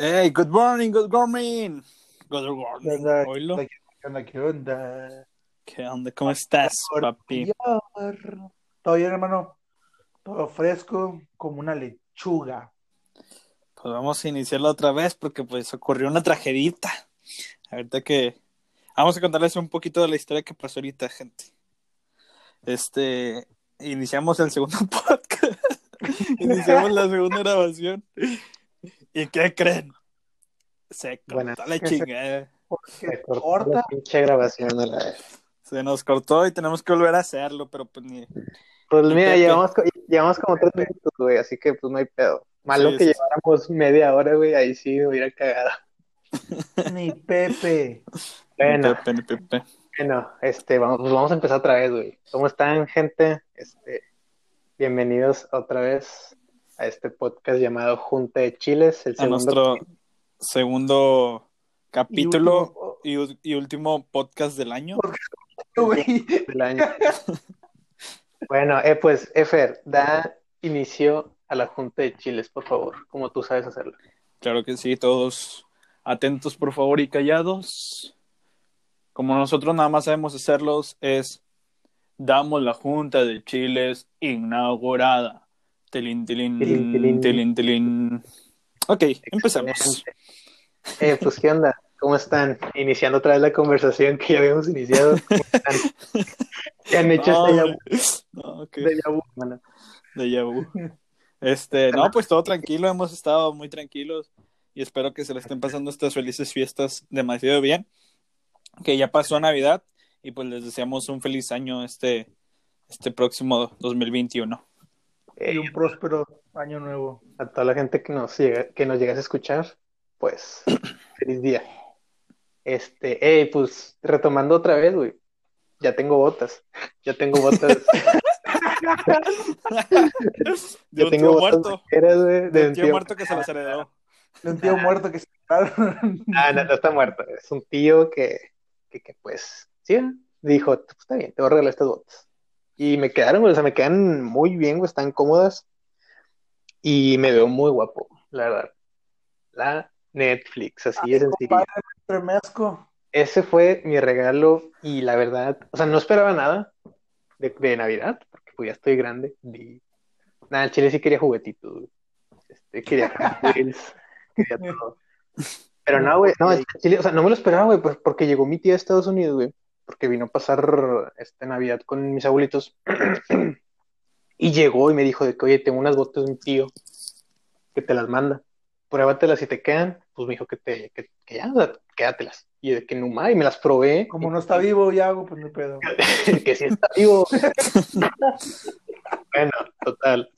Hey, good morning, good morning. Good morning. ¿Qué onda? ¿Qué onda? ¿Qué onda? ¿Qué onda? ¿Cómo estás, papi? ¿Todo bien, hermano? Todo fresco, como una lechuga. Pues vamos a iniciarlo otra vez porque pues ocurrió una tragedita. Ahorita que... Vamos a contarles un poquito de la historia que pasó ahorita, gente. Este... Iniciamos el segundo podcast. Iniciamos la segunda grabación. ¿Y qué creen? Se cortó Bueno, la se- chingada. Se cortó corta. la pinche grabación de la vez. Se nos cortó y tenemos que volver a hacerlo, pero pues ni... Pues mira, llevamos, llevamos como tres minutos, güey, así que pues no hay pedo. Malo Sí, que sí, lleváramos media hora, güey, ahí sí me hubiera cagado. Ni Pepe. Bueno, Pepe, ni Pepe. bueno, este, vamos, pues vamos a empezar otra vez, güey. ¿Cómo están, gente? Este, bienvenidos otra vez a este podcast llamado Junta de Chiles, el a segundo nuestro segundo capítulo Y y, u- y último podcast del año. Del año. Bueno, eh, pues, Efer, da inicio a la Junta de Chiles, por favor, como tú sabes hacerlo. Claro que sí, todos atentos por favor y callados. Como nosotros nada más sabemos hacerlos es damos la Junta de Chiles inaugurada. Tilín, tilín, Tilín, tilín. tilín. Ok, empezamos. Eh, pues, ¿qué onda? ¿Cómo están? Iniciando otra vez la conversación que ya habíamos iniciado. ¿Cómo están? ¿Qué han hecho No, este. No, déjà vu, mano? Déjà vu. Este, no, pues todo tranquilo, hemos estado muy tranquilos y espero que se le estén pasando estas felices fiestas demasiado bien. Que ya pasó Navidad y pues les deseamos un feliz año este, este próximo 2021. Eh, Y un próspero año nuevo. a toda la gente que nos llega, que nos llegas a escuchar, pues, feliz día. Este, hey, pues, retomando otra vez, güey. Ya tengo botas. Ya tengo botas. De un tengo tío botas muerto, de de un tío muerto que se las heredó. De un tío muerto que se. Ah, no, no está muerto. Es un tío que, que, que, pues, sí, dijo, pues está bien, te voy a regalar estas botas. Y me quedaron, güey, o sea, me quedan muy bien, güey, están cómodas. Y me veo muy guapo, la verdad. La Netflix, así de sencillo. Ese fue mi regalo y la verdad, o sea, no esperaba nada de, de Navidad, porque pues ya estoy grande. Y, nada, el chile sí quería juguetitos, güey. Este, quería Wheels, quería todo. Pero no, güey, no, el chile, o sea, no me lo esperaba, güey, pues, porque llegó mi tía de Estados Unidos, güey, porque vino a pasar este Navidad con mis abuelitos. Y llegó y me dijo de que, oye, tengo unas botas de un tío que te las manda. Pruébatelas si te quedan. Pues me dijo que te, que, que ya, o sea, quédatelas. Y de que no más, y me las probé. Como no está vivo, ya hago, pues no pedo. que sí está vivo. bueno, total.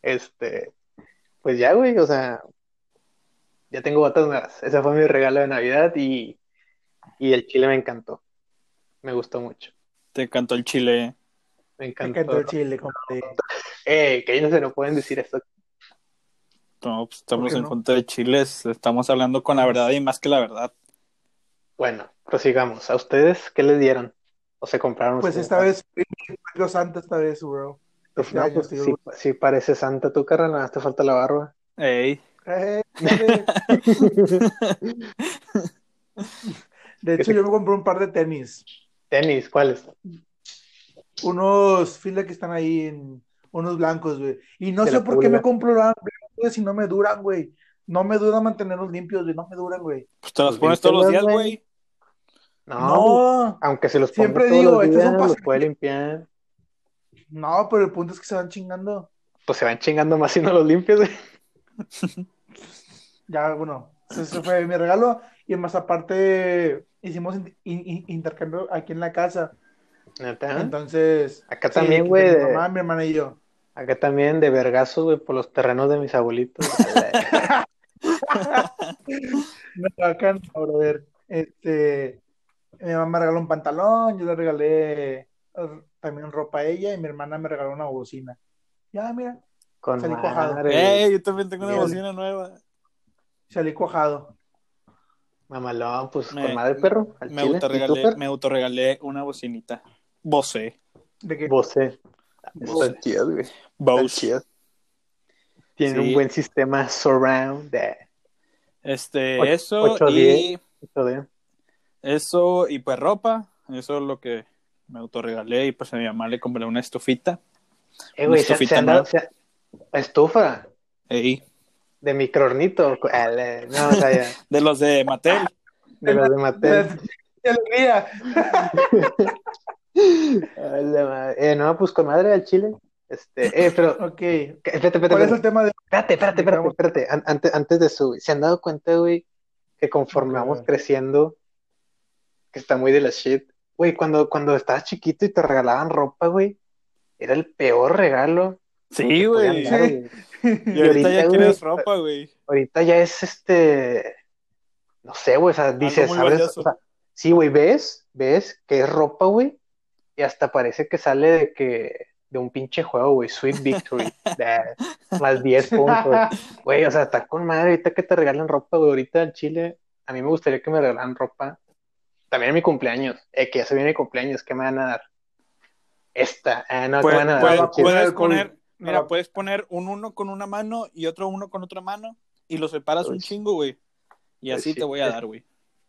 Este, pues ya, güey, o sea, ya tengo botas nuevas. Ese fue mi regalo de Navidad y, y el chile me encantó. Me gustó mucho. Te cantó el chile. Me Me encantó. encantó el chile, compadre. Eh, que ellos no se no pueden decir esto. No, pues, estamos ¿Por qué en no? Junta de Chiles, estamos hablando con la verdad y más que la verdad. Bueno, prosigamos. ¿A ustedes qué les dieron? ¿O se compraron Pues ustedes? esta vez, Dios santo esta vez, bro. Pues, este pues, sí, sí, sí parece santa tu carnal, nada más te falta la barba. Ey. Eh, eh. De hecho, yo me compré un par de tenis. Tenis, ¿cuáles? Unos fila que están ahí en unos blancos, güey. Y no De sé por qué me compro blancos si no me duran, güey. No me dura mantenerlos limpios, güey. No me duran, güey. Pues te Pues pones todos los días, güey. No, No, aunque se los ponga Siempre todos digo, los los pas- puede limpiar. no, pero el punto es que se van chingando. Pues se van chingando más si no los limpias, güey. Ya, bueno, ese fue mi regalo. Y más aparte, hicimos in- in- in- intercambio aquí en la casa. Neta. Entonces, Acá sí, también, aquí güey, Mi mamá, mi hermana y yo. Acá también de vergazos, güey, por los terrenos de mis abuelitos. No, acá no, brother. Este, mi mamá me regaló un pantalón, yo le regalé eh, también ropa a ella y mi hermana me regaló una bocina. Ya, mira, Con Salí cuajado. madre. Ey, yo también tengo una Bien. bocina nueva. salí cuajado. Mamalón, pues Me- con madre perro. Al Me chile. ¿Y tú, autorregalé, me autorregalé una bocinita. Bose. De que Bose. Bose. Bose. Tienen Sí. un buen sistema surround. de- Este, Och- eso ocho, y diez. Eso de- eso y pues ropa, eso es lo que me autorregalé y pues a mi mamá le compré una estufita. Eh, güey, Una se, se estufita han dado- nueva. se- estufa Ey, de microornito. Ah, le- No, o sea, ya, de los de Mattel. de los de Mattel. Eh, no, pues con madre al chile. Este, eh, pero, Ok. espérate, espérate, ¿Cuál es el tema de Espérate, espérate, espérate, espérate. An- Antes, antes de eso, güey, ¿se han dado cuenta, güey, que conforme vamos creciendo, que está muy de la shit? Güey, cuando, cuando estabas chiquito y te regalaban ropa, güey, era el peor regalo. Sí, güey. Y ahorita ya ahorita, güey, ropa, güey. Ahorita ya es este, no sé, güey, o sea, dices, ¿sabes? valioso. O sea, sí, güey, ves, ves que es ropa, güey, y hasta parece que sale de que, de un pinche juego, güey, Sweet Victory, de- más 10 puntos. Güey, o sea, está con madre ahorita que te regalan ropa, güey. Ahorita en Chile, a mí me gustaría que me regalaran ropa. También en mi cumpleaños. Eh, que ya se viene mi cumpleaños, ¿qué me van a dar? Esta. Ah, no, ¿qué me Puedes, van a dar? puedes- a Chile. poner mira, No. puedes poner un uno con una mano y otro uno con otra mano y los separas un chingo, güey. Y pues así sí, te voy a es- dar, güey.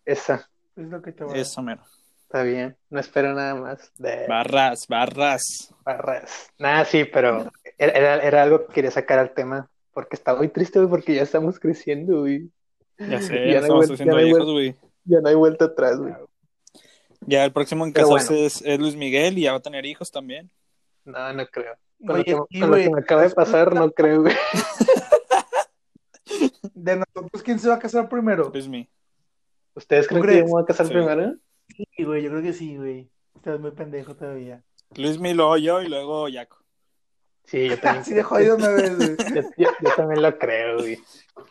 Esa, Es lo que te voy a Eso, mero. está bien. No espero nada más de Barras, barras. barras. Nada, sí, pero era, era, algo que quería sacar al tema. Porque estaba muy triste, güey, porque ya estamos creciendo, güey. Ya sé, Ya ya no estamos hay vuel- haciendo ya no hay viejos, vuel- güey. Ya no hay vuelta atrás, güey. Ya el próximo en casarse bueno. es, es Luis Miguel y ya va a tener hijos también. No, no creo. Con, lo Oye, que, sí, con lo que me acaba de pasar, no creo, güey. De nosotros, ¿quién se va a casar primero? Luismi. ¿Ustedes ¿Tú creen que yo me voy a casar Sí. primero? Sí, güey, yo creo que sí, güey. Estás muy pendejo todavía. Luismi, luego yo y luego Yaco. Sí, yo también. Así de jodido me ves, güey. Yo, yo- yo también lo creo, güey.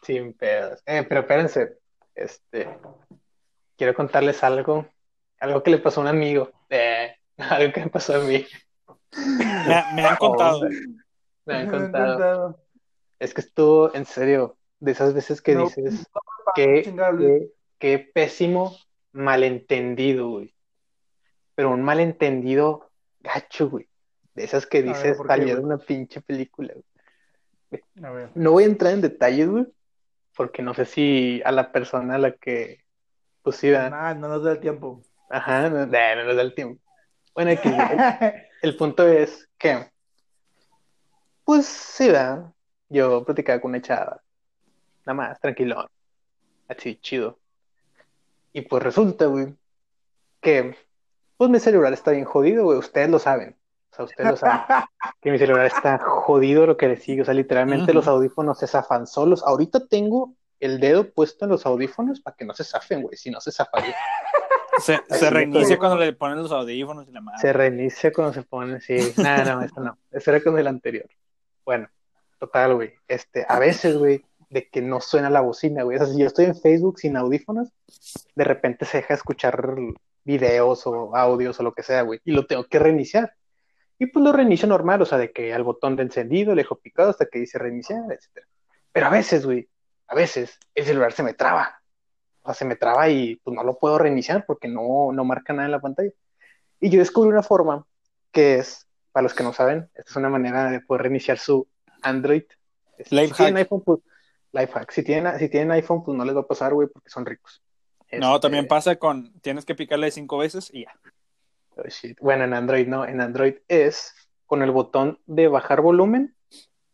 Sin pedos. Eh, pero espérense. Este. Quiero contarles algo. Algo que le pasó a un amigo. Eh, algo que me pasó a mí. Me, me han contado. Oh, me han Me han contado. contado. Es que estuvo, en serio, de esas veces que No, dices, no, qué, pésimo malentendido, güey. Pero un malentendido gacho, güey. De esas que dices, ¿por qué, salió de güey? una pinche película, güey. A ver. No voy a entrar en detalles, güey, porque no sé si a la persona a la que, pues sí, da- Nah, no nos da el tiempo. ajá, no, no nos da el tiempo. Bueno, aquí, el, punto es que, pues sí, da, yo platicaba con una chava, nada más, tranquilo, así, chido. Y pues resulta, güey, que, pues mi celular está bien jodido, güey, ustedes lo saben, o sea, ustedes lo saben. que mi celular está jodido lo que le sigue. O sea, literalmente los audífonos se zafan solos. Ahorita tengo el dedo puesto en los audífonos para que no se zafen, güey. Si no se zafaría. Se, reinicia cuando le ponen los audífonos y la madre. Se reinicia cuando se pone. Sí, nada, no, eso no. Eso era con el anterior. Bueno, total, güey. Este, a veces, güey, de que no suena la bocina, güey. O sea, si yo estoy en Facebook sin audífonos, de repente se deja escuchar videos o audios o lo que sea, güey. Y lo tengo que reiniciar. Y pues lo reinicio normal, o sea, de que al botón de encendido le dejo picado hasta que dice reiniciar, etcétera. Pero a veces, güey, a veces el celular se me traba. O sea, se me traba y pues no lo puedo reiniciar porque no, no marca nada en la pantalla. Y yo descubrí una forma que es, para los que no saben, esta es una manera de poder reiniciar su Android. Life si tienen hack. iPhone, pues, life hack. Si tienen, si tienen iPhone, pues no les va a pasar, güey, porque son ricos. No, Este, también pasa con. Tienes que picarle cinco veces y ya. Oh, shit. Bueno, en Android no, en Android es con el botón de bajar volumen,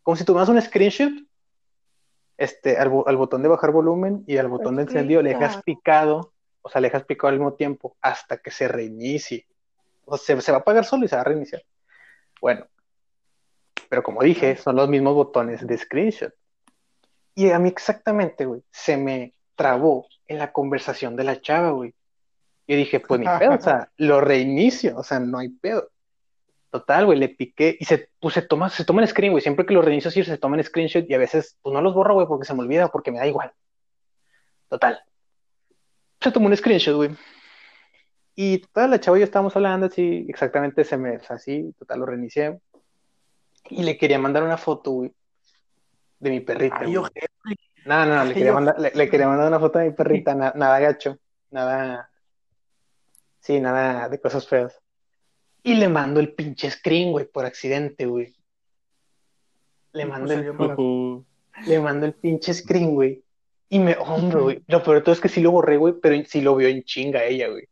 como si tomas un screenshot, este, al, bo- al botón de bajar volumen y al botón de encendido le dejas picado, o sea, le dejas picado al mismo tiempo hasta que se reinicie. O sea, se, se va a apagar solo y se va a reiniciar. Bueno, pero como dije, son los mismos botones de screenshot. Y a mí exactamente, güey, se me trabó en la conversación de la chava, güey. Yo dije, pues ni pedo, o sea, lo reinicio, o sea, no hay pedo. Total, güey, le piqué y se, pues, se toma, se toma el screen, güey. Siempre que lo reinicio, sí, se toma el screenshot y a veces, pues no los borro, güey, porque se me olvida, porque me da igual. Total. Se tomó un screenshot, güey. Y total, la chava y yo estábamos hablando así, exactamente se me, o sea, así, total, lo reinicié. Y le quería mandar una foto, güey, de mi perrita. Ay, güey. ojete. No, no, le quería yo- mandar, le, le quería mandar una foto de mi perrita, na- nada gacho, nada, sí, nada de cosas feas. Y le mando el pinche screen, güey, por accidente, güey. Le mando pues el, le mando el pinche screen, güey. Y me, hombre, güey. Lo peor de todo es que sí lo borré, güey, pero sí lo vio en chinga ella, güey.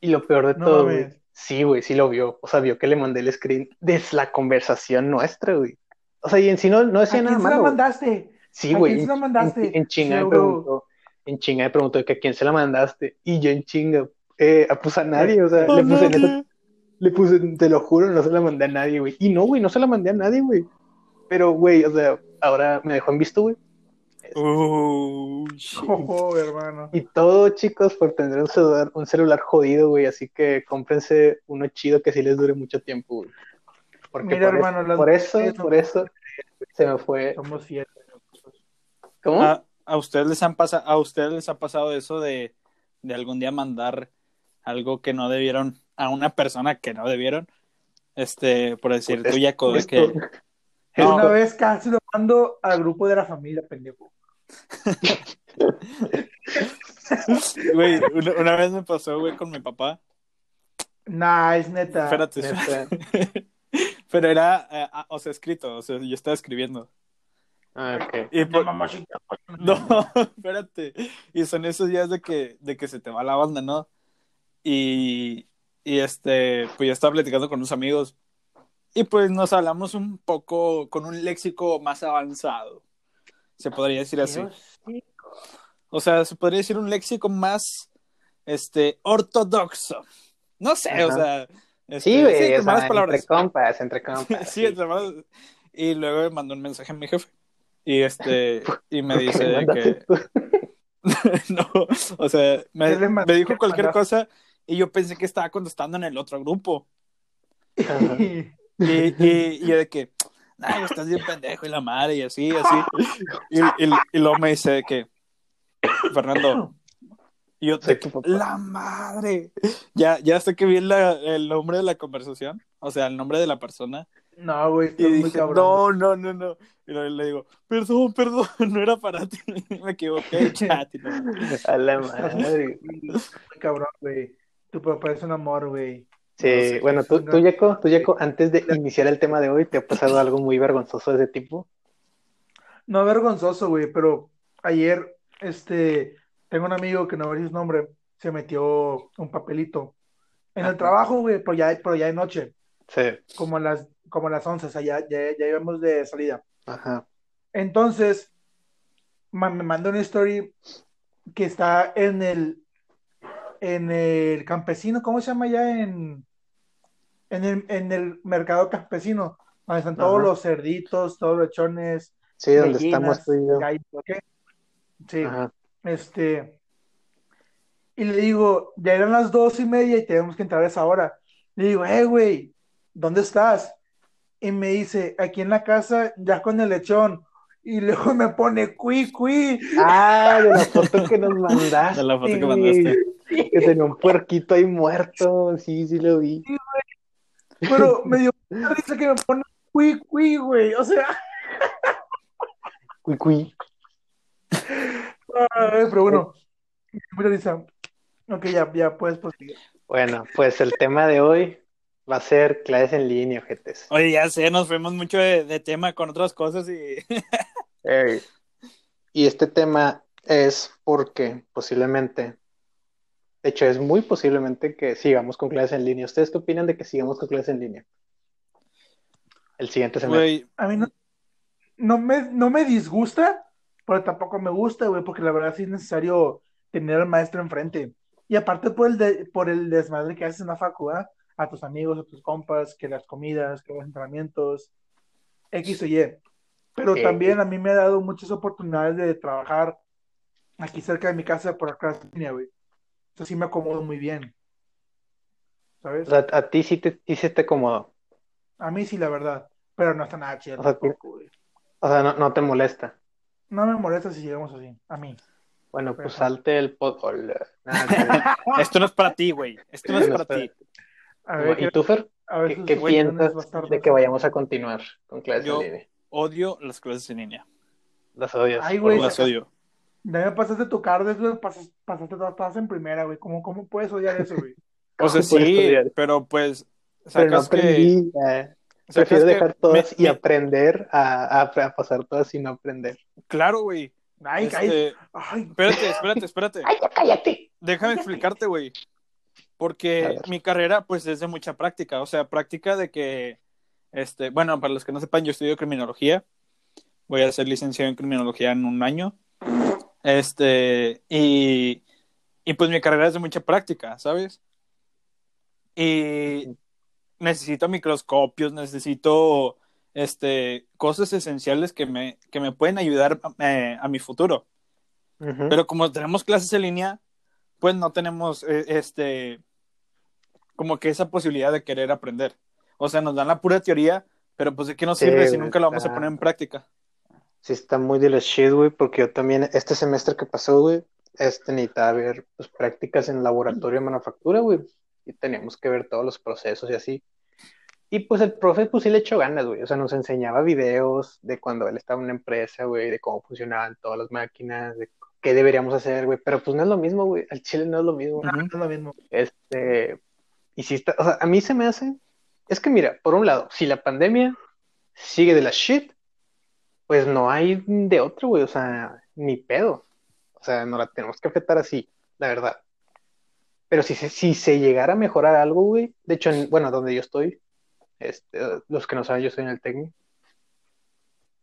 Y lo peor de No todo, güey. Sí, güey, sí lo vio. O sea, vio que le mandé el screen de la conversación nuestra, güey. O sea, y en sí no, no ¿A decía quién nada se la malo. güey. mandaste? Sí, ¿A güey. quién se la en- mandaste? En, en chinga me preguntó. En chinga me preguntó que a quién se la mandaste. Y yo en chinga, eh, pues a nadie, o sea, Oh, le puse neta. Le puse, te lo juro, no se la mandé a nadie, güey. Y no, güey, no se la mandé a nadie, güey. Pero, güey, o sea, ahora me dejó en visto, güey. Oh. Oh, hermano. Y todo, chicos, por tener un celular, un celular jodido, güey. Así que cómprense uno chido que sí les dure mucho tiempo, güey. Porque Mira, por, hermano, por eso, por eso, se me fue. Somos fieles. ¿Cómo? ¿A, a ustedes les han pasado, a ustedes les ha pasado eso de, de algún día mandar algo que no debieron a una persona que no debieron? Este, por decir, Pues tú, Jaco, de que Una vez casi lo mando al grupo de la familia, pendejo. Güey, una, una vez me pasó, güey, con mi papá. Nice, neta. Espérate, Neta. pero era, eh, ah, o sea, escrito, o sea, yo estaba escribiendo. Ah, ok. Y por-. No, espérate. Y son esos días de que, de que se te va la banda, ¿no? Y, y este, pues yo estaba platicando con unos amigos y pues nos hablamos un poco con un léxico más avanzado. Se podría decir así. Sí. O sea, se podría decir un léxico más, este, ortodoxo. No sé, o sea. este, Sí, güey, sea, palabras. entre compas, entre compas. Sí, entre malas- Y luego me mandó un mensaje a mi jefe. Y este, y me ¿Por qué dice que, no, o sea, me, dijo ¿Qué cualquier cosa y yo pensé que estaba contestando en el otro grupo. Y, y, y yo de que, ay, estás bien pendejo y la madre y así, así. Y, y, y luego me dice de que, Fernando, y yo papá. la madre. Ya, ya hasta que vi la- el nombre de la conversación, o sea, el nombre de la persona. No, güey, Y dije, no, no, no, no. Y luego le digo, perdón, perdón, no era para ti. Me equivoqué, chat. A la madre. Muy cabrón, güey. Tu papá es un amor, güey. Sí, No sé. bueno, tú, tú, Yeco, tú, Yeco, antes de iniciar el tema de hoy, ¿te ha pasado algo muy vergonzoso de ese tipo? No vergonzoso, güey, pero ayer, este, tengo un amigo que no voy a decir su nombre, se metió un papelito en el trabajo, güey, pero ya, pero ya de noche, Sí, como a las, como a las 11, o sea, ya, ya, ya íbamos de salida. ajá. Entonces, me mandó una story que está en el, en el campesino, ¿cómo se llama ya? En, en el, en el mercado campesino, donde están todos Ajá. los cerditos, todos los lechones, Sí, donde gallinas, estamos tú y yo. gallos, ¿ok? Sí, Ajá. este, y le digo, ya eran las dos y media y tenemos que entrar a esa hora. Le digo, eh, güey, ¿dónde estás? Y me dice, aquí en la casa, ya con el lechón. Y luego me pone, cui, cui. Ah, de la foto que nos mandaste. De la foto que güey. Que tenía un puerquito ahí muerto. Sí, sí lo vi. Pero me dio mucha risa que me pone, cui, cui, güey. O sea, cui. ay, pero bueno, mucha risa. Ok, ya, ya puedes proseguir. Bueno, pues el tema de hoy va a ser clases en línea, ojetes. Oye, ya sé, nos fuimos mucho de, de tema con otras cosas y. Ey. Y este tema es porque posiblemente, de hecho es muy posiblemente que sigamos con clases en línea. ¿Ustedes qué opinan de que sigamos con clases en línea? El siguiente semestre. A mí no, no me, no me disgusta, pero tampoco me gusta, güey, porque la verdad sí es necesario tener al maestro enfrente. Y aparte por el, de- por el desmadre que haces en la facu, ¿ah? A tus amigos, a tus compas, que las comidas, que los entrenamientos, X o Y. Pero Sí. también a mí me ha dado muchas oportunidades de trabajar aquí cerca de mi casa por acá en línea, güey. Eso sí me acomodo muy bien. ¿Sabes? O sea, a ti sí te, sí se te acomodó. A mí sí, la verdad. Pero no está nada chido O sea, tampoco, güey. O sea, no, no te molesta. No me molesta si llegamos así, a mí. Bueno, pues salte el pod. Hola. Nada, esto no es para ti, güey. Esto no es para ti. A no. ver, ¿Y tú, Fer? a ver ¿Qué, qué piensas de que vayamos a continuar con clases Yo- en línea? Odio las clases en línea. Las odias. Ay, por güey. Las odio. Ya me pasaste tu cardes, güey, pasaste todas, en primera, güey. ¿Cómo, ¿Cómo puedes odiar eso, güey? O sea, ¿Cómo puedes sí, estudiar? pero pues. Pero no Sacas que. aprendí. eh. Prefiero que dejar todas me- y me- aprender a, a- a pasar todas sin no aprender. Claro, güey. Ay, Este, cállate. Ay, Espérate, espérate, espérate. ¡Ay, ya cállate! Déjame explicarte, güey. Porque mi carrera, pues, es de mucha práctica. O sea, práctica de que, este, bueno, para los que no sepan, yo estudio criminología. Voy a ser licenciado en criminología en un año. Este, y, y pues mi carrera es de mucha práctica, ¿sabes? Y necesito microscopios, necesito, este, cosas esenciales que me, que me pueden ayudar eh, a mi futuro. Pero como tenemos clases en línea, pues no tenemos eh, este como que esa posibilidad de querer aprender. O sea, nos dan la pura teoría, pero pues de qué nos Sí, sirve si nunca lo vamos a poner en práctica. Sí, está muy de la shit, güey, porque yo también, este semestre que pasó, güey, este necesitaba ver pues, prácticas en laboratorio de manufactura, güey, y teníamos que ver todos los procesos y así. Y pues el profe, pues sí le echó ganas, güey, o sea, nos enseñaba videos de cuando él estaba en una empresa, güey, de cómo funcionaban todas las máquinas, de qué deberíamos hacer, güey, pero pues no es lo mismo, güey, al chile no es lo mismo. Ujú. es lo mismo. Este, y si está, o sea, a mí se me hace, es que mira, por un lado, si la pandemia sigue de la shit, pues no hay de otro, güey, o sea, ni pedo. O sea, no la tenemos que afectar así, la verdad. Pero si se, si se llegara a mejorar algo, güey, de hecho, en- bueno, donde yo estoy, este, los que no saben, yo estoy en el técnico,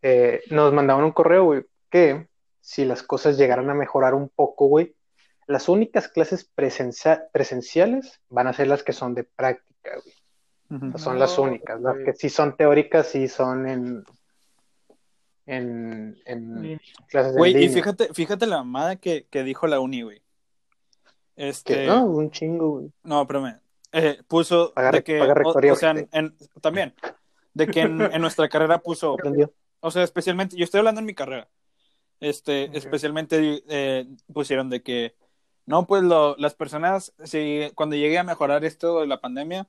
eh, nos mandaban un correo, güey, que si las cosas llegaran a mejorar un poco, güey, las únicas clases presencia- presenciales van a ser las que son de práctica, güey. Son las únicas. Las que sí son teóricas, sí son en, en, en clases en Güey, y fíjate, fíjate la mamada que, que dijo la uni, güey. Este, Que, no, un chingo, güey. no, espérame. Eh, puso de que, o, sea, en, ojete. en- también, de que en, en nuestra carrera puso, ¿Entendió? o sea, especialmente, yo estoy hablando en mi carrera, este, especialmente eh, pusieron de que, no, pues lo- las personas, si cuando llegue a mejorar esto de la pandemia,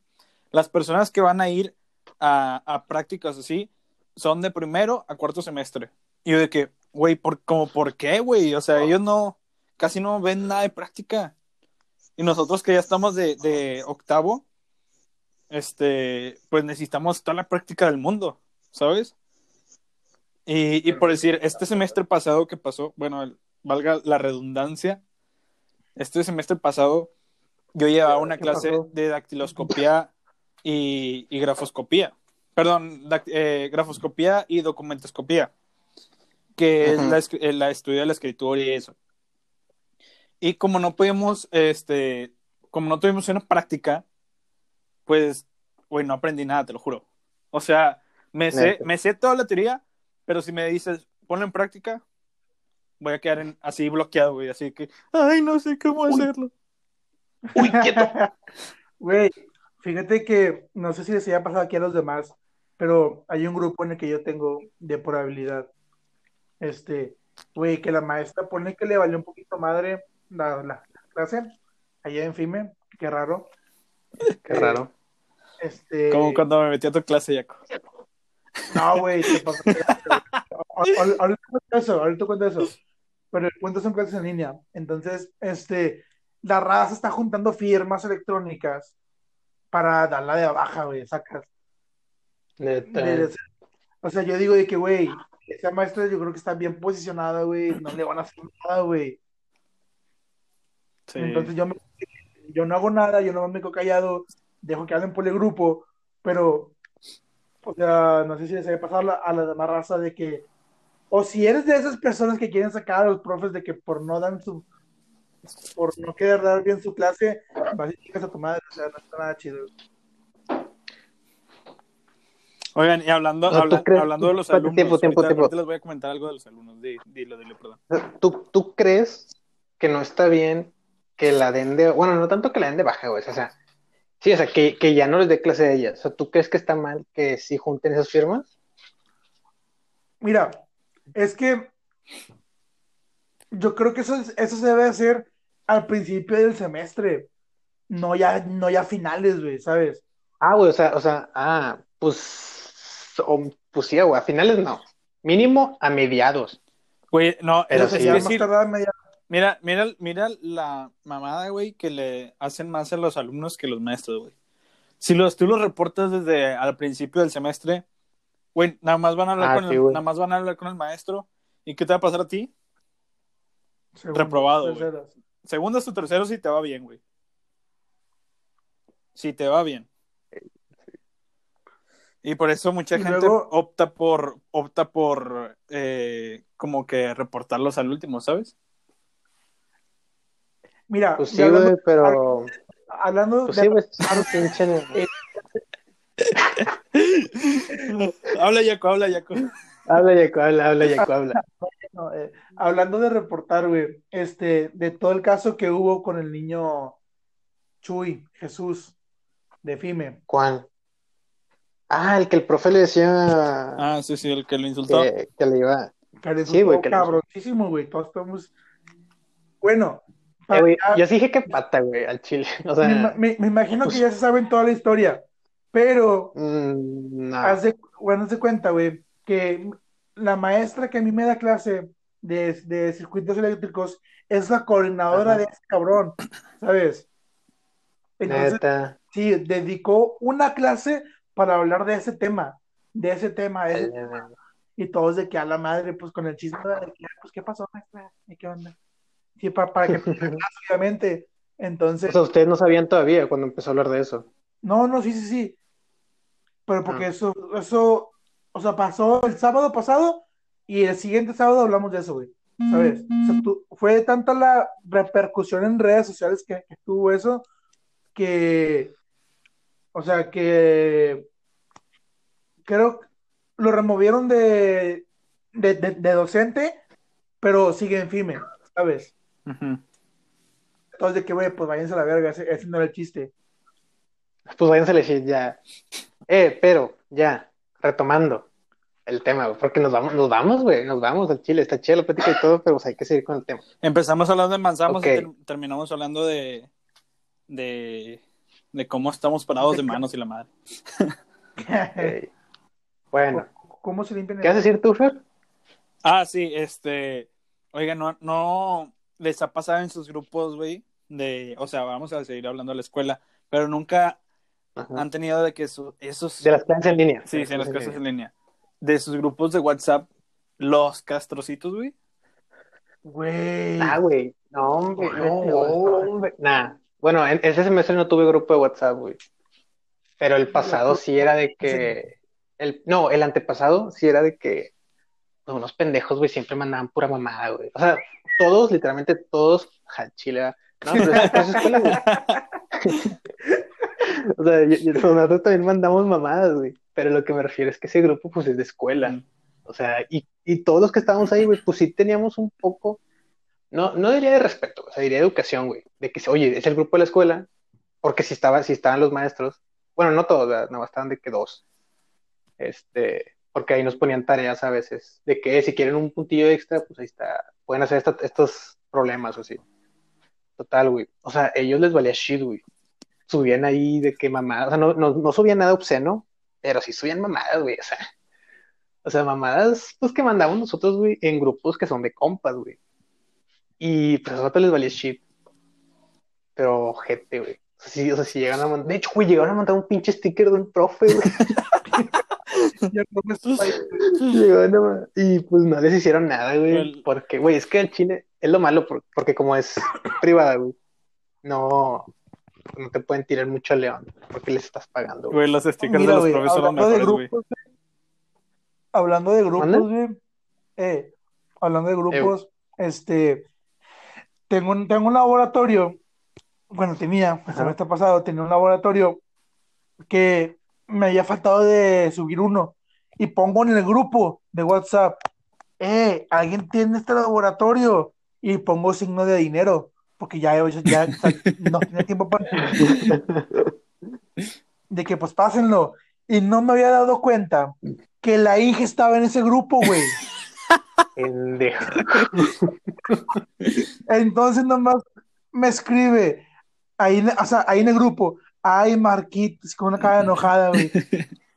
las personas que van a ir a, a prácticas así son de primero a cuarto semestre. Y yo de que, güey, ¿por, como, ¿por qué, güey? O sea, ellos no, casi no ven nada de práctica. Y nosotros que ya estamos de, de octavo, este, pues necesitamos toda la práctica del mundo, ¿sabes? Y, y por decir, este semestre pasado que pasó, bueno, el- valga la redundancia, este semestre pasado yo llevaba una ¿Qué clase de dactiloscopía y, y grafoscopía. Perdón, eh, grafoscopía y documentoscopía, que es la, es- eh, la estudio de la escritura y eso. Y como no pudimos, este, como no tuvimos una práctica, pues, güey, no aprendí nada, te lo juro. O sea, me sé, me sé toda la teoría, pero si me dices, ponlo en práctica, voy a quedar en- así bloqueado, güey. Así que, ay, no sé cómo hacerlo. Uy, quieto. Güey, fíjate que no sé si les haya pasado aquí a los demás, pero hay un grupo en el que yo tengo de probabilidad. Este, güey, que la maestra pone que le valió un poquito madre la, la- la clase allá en FIME, qué raro. Qué raro. Este, Como cuando me metí a tu clase, Jaco. No, güey, Ahorita cuento eso, ahorita cuento eso. Pero el cuento son clases en línea. Entonces, este, la raza está juntando firmas electrónicas para darla de baja, güey, sacas. Neta. De- o sea, yo digo de que, güey, esa maestra yo creo que está bien posicionada, güey, no le van a hacer nada, güey. Sí. Entonces yo, me- yo no hago nada, yo no me quedo callado, dejo que hablen por el grupo, pero, o sea, no sé si les haya pasado a la, a la demás raza de que, o si eres de esas personas que quieren sacar a los profes de que por no dan su, por no querer dar bien su clase, vas y a tu madre, o sea, no está nada chido. Oigan, y hablando, No, ¿tú habla- crees- hablando de los alumnos, tiempo, tiempo, tiempo. les voy a comentar algo de los alumnos. Di- Dilo, dilo, perdón. ¿Tú, ¿Tú crees que no está bien que la den de... Bueno, no tanto que la den de baja, güey. O sea, sí, o sea, que, que ya no les dé clase de ellas. O sea, ¿tú crees que está mal que sí junten esas firmas? Mira, es que yo creo que eso, es- eso se debe hacer al principio del semestre, no ya, no ya a finales, güey, ¿sabes? Ah, güey, o sea, o sea, ah, pues, o- pues sí, güey, a finales no. Mínimo a mediados. Güey, no, Pero es, sí. es mira, mira, mira la mamada, güey, que le hacen más a los alumnos que los maestros, güey. Si los, tú los reportas desde al principio del semestre, güey, nada más van a hablar Ah, con sí, el, güey. nada más van a hablar con el maestro. ¿Y qué te va a pasar a ti? Segundo, Reprobado. Segundas o terceros si te va bien, güey. Si te va bien. Y por eso mucha Y gente luego- opta por, opta por eh, como que reportarlos al último, ¿sabes? Mira, Pues sí, hablando, güey, pero. hablando Pues de sí, pinche. habla Yaco, habla Yaco. Habla, Yaco, habla, habla, Yaco, habla. No, eh, hablando de reportar, güey, este, de todo el caso que hubo con el niño Chuy, Jesús, de FIME. ¿Cuál? Ah, el que el profe le decía Ah, sí, sí, el que lo insultó. que, que le iba. Que le Sí, güey, que le- cabroncísimo, güey. Todos estamos. Bueno, Eh, yo sí dije que pata, güey, al chile. O sea, me, me- me imagino pues- que ya se saben toda la historia, pero mm, no. haz de, bueno, haz de cuenta, güey, que la maestra que a mí me da clase de, de circuitos eléctricos es la coordinadora Ajá. de ese cabrón, ¿sabes? Entonces, Neta. sí, dedicó una clase para hablar de ese tema, de ese tema, de ese Ay, tema. Y todos de que a la madre, pues con el chisme de que, pues, ¿qué pasó, maestra? ¿Y qué onda? Sí, para, para que, obviamente. Entonces, O sea, ustedes no sabían todavía cuando empezó a hablar de eso. no, no, sí, sí, sí. Pero porque Ah. eso, eso, o sea, pasó el sábado pasado y el siguiente sábado hablamos de eso, güey. ¿Sabes? O sea, tu- fue tanta la repercusión en redes sociales que, que tuvo eso que, o sea, que creo que lo removieron de, de, de- de docente, pero sigue en FIME, ¿sabes? Entonces, de que, güey, pues váyanse a la verga, ese, ese no era el chiste. Pues váyanse a decir ya. Eh, pero, ya, retomando el tema, güey, porque nos vamos, nos vamos, güey, nos vamos al chile. Está chida la plática y todo, pero pues hay que seguir con el tema. Empezamos hablando de manzamos y ter- terminamos hablando de, de, de cómo estamos parados de manos y la madre. Bueno, ¿Cómo se limpian ¿qué vas a decir tú, Fer? Ah, sí, este, oiga, no, no les ha pasado en sus grupos, güey, de, o sea, vamos a seguir hablando de la escuela, pero nunca Ajá. han tenido de que su- esos, De las clases en línea. sí, sí, en las clases en línea, de sus grupos de WhatsApp, los castrocitos, güey. Güey. Ah, güey. No, hombre, no, hombre. Nah. Bueno, en ese semestre no tuve grupo de WhatsApp, güey. Pero el pasado sí era de que. El, no, el antepasado sí era de que pues, unos pendejos, güey, siempre mandaban pura mamada, güey. O sea, todos, literalmente todos, ja, chile, ¿verdad? No, pero es, pero es escuela, güey. O sea, yo- yo- nosotros también mandamos mamadas, güey. Pero lo que me refiero es que ese grupo, pues, es de escuela. Mm. O sea, y, y todos los que estábamos ahí, güey, pues sí teníamos un poco, no, no diría de respeto, o sea, diría de educación, güey, de que, oye, es el grupo de la escuela, porque si estaba, si estaban los maestros, bueno, no todos, nada más estaban de que dos, este, porque ahí nos ponían tareas a veces, de que si quieren un puntillo extra, pues ahí está, pueden hacer esta- estos problemas o así. Total, güey, o sea, ellos les valía shit, güey, subían ahí de que mamadas, o sea, no, no, no subían nada obsceno, pero sí subían mamadas, güey, o sea, o sea, mamadas, pues que mandamos nosotros, güey, en grupos que son de compas, güey. Y pues a nosotros les valía shit. Pero, gente, güey. O sea, sí, o sea, si llegan a mandar. De hecho, güey, llegaron a mandar un pinche sticker de un profe, güey. Llegaron a Y pues no les hicieron nada, güey. Porque, güey, es que el Chile es lo malo, por- porque como es privada, güey, no, no te pueden tirar mucho al león, porque les estás pagando, güey. Güey, los stickers Mira, de los güey, profes son los hablando de mejores, güey. hablando de grupos, güey, eh, hablando de grupos, este, tengo un, tengo un laboratorio, bueno, tenía, el Ajá. semestre pasado, tenía un laboratorio que me había faltado de subir uno, y pongo en el grupo de WhatsApp, eh, ¿alguien tiene este laboratorio? Y pongo signo de dinero, porque ya, ya, ya no tenía tiempo para de que pues pásenlo. Y no me había dado cuenta que la hija estaba en ese grupo, güey. Pendejo. Entonces nomás me escribe ahí, en- o sea, ahí en el grupo, ay, Marquitos, con una cara enojada, güey.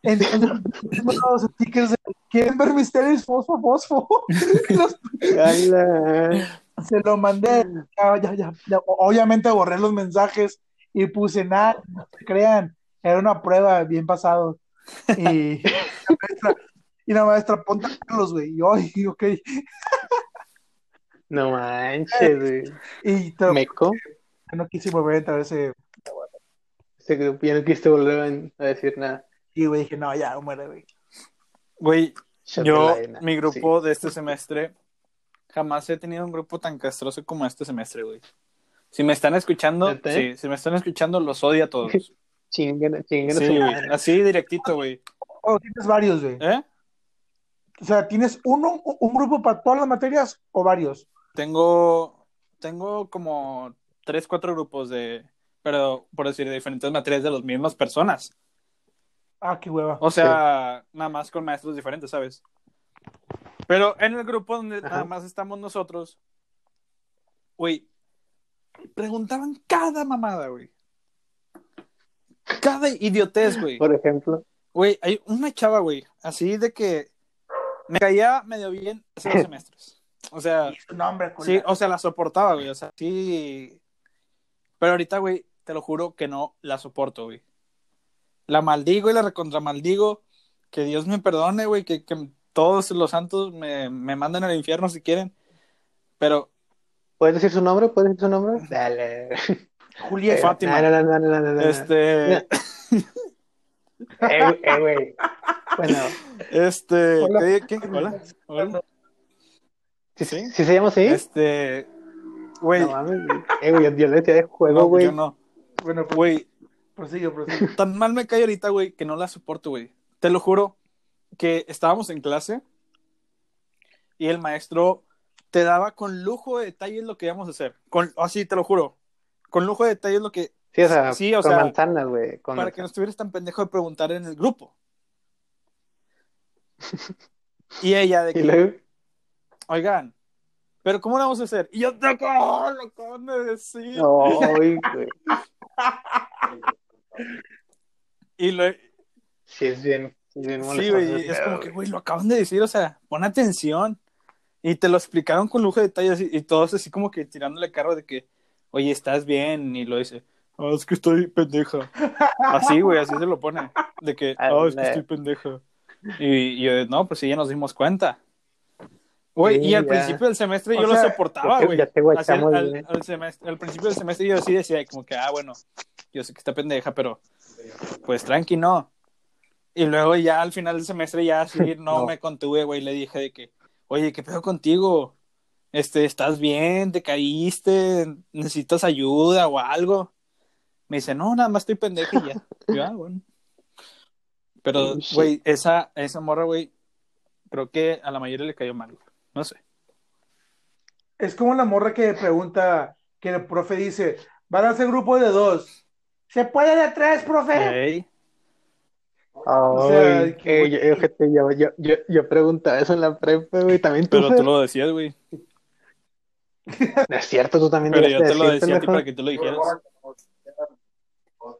Entonces, los stickers de, ¿quieren ver mis tenis fosfo, fosfo? Los- se lo mandé, ya, ya, ya, ya. Obviamente borré los mensajes y puse nada, no se crean, era una prueba bien pasado. Y y la maestra ponte a Carlos, güey. Y yo, ay, ok. No manches, güey. Y te- Meco. no quise volver a entrar a ese. Ese grupo, ya no quisiste volver a decir nada. Y, güey, dije, no, ya, muere, güey. Güey, yo, mi grupo de este semestre, jamás he tenido un grupo tan castroso como este semestre, güey. Si me están escuchando, sí, si me están escuchando, los odio a todos. Sí, Chinguen, chinguen Sí, güey, así directito, güey. O tienes varios, güey. ¿Eh? O sea, ¿tienes uno, un grupo para todas las materias o varios? Tengo, tengo como tres, cuatro grupos de, pero por decir, de diferentes materias de las mismas personas. Ah, qué hueva. O sea, nada más con maestros diferentes, ¿sabes? Pero en el grupo donde Ajá. nada más estamos nosotros, güey, preguntaban cada mamada, güey. Cada idiotez, güey. Por ejemplo. Güey, hay una chava, güey, así de que me caía medio bien hace dos semestres. O sea, sí, o sea, la soportaba, güey, o sea, sí. Pero ahorita, güey, te lo juro que no la soporto, güey. La maldigo y la recontramaldigo. Que Dios me perdone, güey, que, que todos los santos me, me manden al infierno si quieren. Pero, ¿Puedes decir su nombre? ¿Puedes decir su nombre? Dale. Julieta. Fátima. No, no, no, no, no, no, no. este, Eh, güey, eh, güey. Bueno, este, Hola. ¿qué- qué? Hola, hola. ¿sí, ¿Sí? ¿sí se llama así? Este, güey, No mames, güey. Eh, güey, decía de juego, no, güey. yo no. Bueno, pues, Güey, prosigue, prosigue. tan mal me cae ahorita, güey, que no la soporto, güey. Te lo juro que estábamos en clase y el maestro te daba con lujo de detalles lo que íbamos a hacer. Con, así, te lo juro. Con lujo de detalles lo que... Sí, o sea, Sí, o con sea, manzanas, güey. Para que no estuvieras tan pendejo de preguntar en el grupo. Y ella de que, luego, oigan, pero ¿cómo lo vamos a hacer? Y yo, "No, ¿cómo lo acaban de decir? ay, güey. Y lo, Sí, es bien, es bien Sí, güey, es como que, güey, lo acaban de decir, o sea, pon atención. Y te lo explicaron con lujo de detalles y, y todos así como que tirándole carro de que, oye, estás bien, y lo dice, ah, es que estoy pendeja. Así, güey, así se lo pone, de que, ah, es que estoy pendeja. Y, yo, no, pues sí, ya nos dimos cuenta. Güey, Sí, y al ya. principio del semestre O yo sea, lo soportaba, güey. al, al semestre- al principio del semestre yo sí decía, como que, ah, bueno, yo sé que está pendeja, pero pues tranqui, no. Y luego ya al final del semestre ya así no, No. me contuve, güey, le dije de que, oye, ¿qué pedo contigo? Este, ¿estás bien? ¿Te caíste? ¿Necesitas ayuda o algo? Me dice, no, nada más estoy pendeja y ya. Yo, ah, bueno. Pero, güey, esa, esa morra, güey, creo que a la mayoría le cayó mal, güey. No sé. Es como la morra que pregunta, que el profe dice, van a ser grupo de dos. ¿Se puede de tres, profe? Ey, O sea, Ay, que- eh, yo, yo, yo, yo, preguntaba eso en la prepa, güey. También tú, pero tú lo decías, güey. No es cierto, tú también Pero yo te lo decía a ti pendejo. para que tú lo dijeras.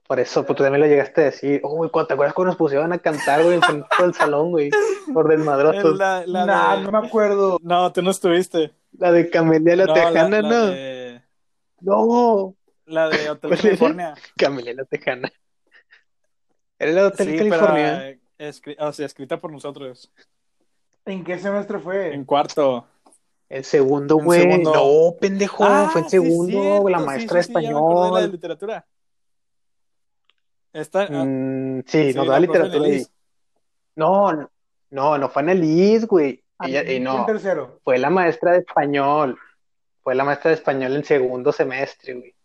Por eso, pues tú también lo llegaste a decir. Oh, ¿cuándo te acuerdas cuando nos pusieron a cantar, güey, en frente del salón, güey? Por desmadrosos. La, la Nah, de- no me acuerdo. No, tú no estuviste. La de Camelia la No, Tejana, la, ¿no? De, No, la de Hotel. California. Camelia la Tejana. Era la de Hotel Sí, California. pero, eh, escri- o sea, escrita por nosotros. ¿En qué semestre fue? En cuarto. El segundo, güey. No, pendejo, Ah, fue en sí, segundo, cierto, la sí, maestra sí, de sí, ya me acordé de la de español. literatura. Esta, ah, Mm, sí, sí, nos la da literatura. Nelis. No, no, no, no fue Annelies, güey. Ah, Ella, y en no, tercero. fue la maestra de español. Fue la maestra de español en segundo semestre, güey.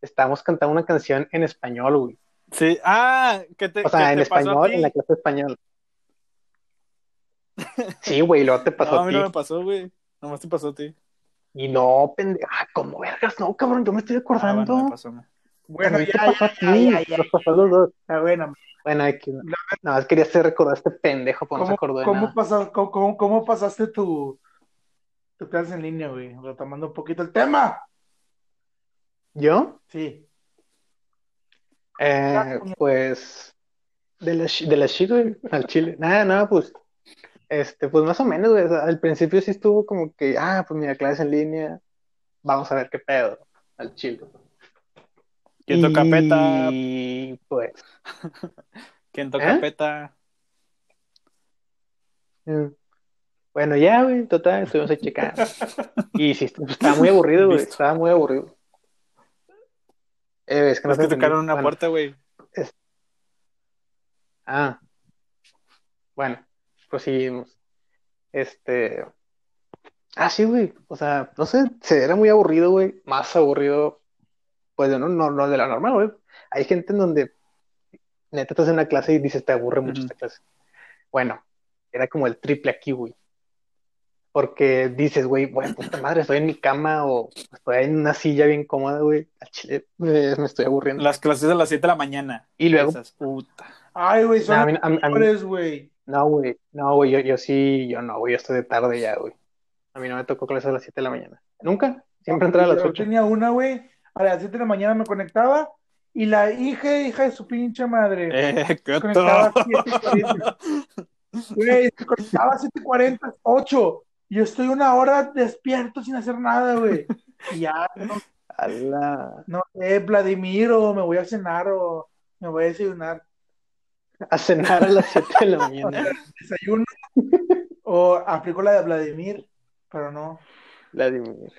Estábamos cantando una canción en español, güey. Sí, ah, que te, O sea, que en te español, en la clase de español. Sí, güey, y luego te pasó No, a a mí ti. no me pasó, güey. Nomás te pasó a ti. Y no, pendejo. Ah, ¿cómo vergas? No, cabrón, yo me estoy Ah, acordando. bueno, me pasó. me- Bueno, ya, ya, a ya, ya, los dos. Ah, bueno, Bueno, hay que... nada más quería hacer recordar a este pendejo, pues no se ¿cómo, acordó de cómo, nada. pasas- cómo, cómo- cómo pasaste tu, tu clase en línea, güey? Retomando un poquito el tema. ¿Yo? Sí. Eh, pues de la, de la shit, güey, al chile. Nada, nada, pues, este, pues más o menos, güey. al principio sí estuvo como que, ah, pues mira, clase en línea, vamos a ver qué pedo, al chile. ¿Quién toca peta? Y pues, ¿Quién toca ¿Eh? peta? Bueno, ya, güey, total, estuvimos ahí checando. Y sí, pues, estaba muy aburrido, güey, estaba muy aburrido. Eh, es que no Es que tocaron una Bueno, puerta, güey. Ah, bueno, proseguimos. Este. Ah, sí, güey. O sea, no sé, se era muy aburrido, güey. Más aburrido, pues no, no, no de lo normal, güey. Hay gente en donde neta estás en una clase y dices, te aburre mucho esta clase. Bueno, era como el triple aquí, güey. Porque dices, güey, bueno, puta madre, estoy en mi cama o estoy en una silla bien cómoda, güey. Al chile me, me estoy aburriendo. Las clases a las 7 de la mañana. Y luego, Esas, puta. Ay, güey, son No, güey. No, güey, no, güey, yo, yo sí, yo no, güey, yo estoy de tarde ya, güey. A mí no me tocó clase a las 7 de la mañana. ¿Nunca? Siempre entraba a las Yo 8. tenía una, güey, a las 7 de la mañana me conectaba y la hija, hija de su pinche madre. Eh, qué conectaba a todo. 7:40. Güey, se conectaba a 7:40, 8. Yo estoy una hora despierto sin hacer nada, güey. Y ya, no, A, no sé, Vladimir, o me voy a cenar, o me voy a desayunar. a cenar a las 7 de la mañana. Desayuno, o aplico la de Vladimir, pero no. Vladimir.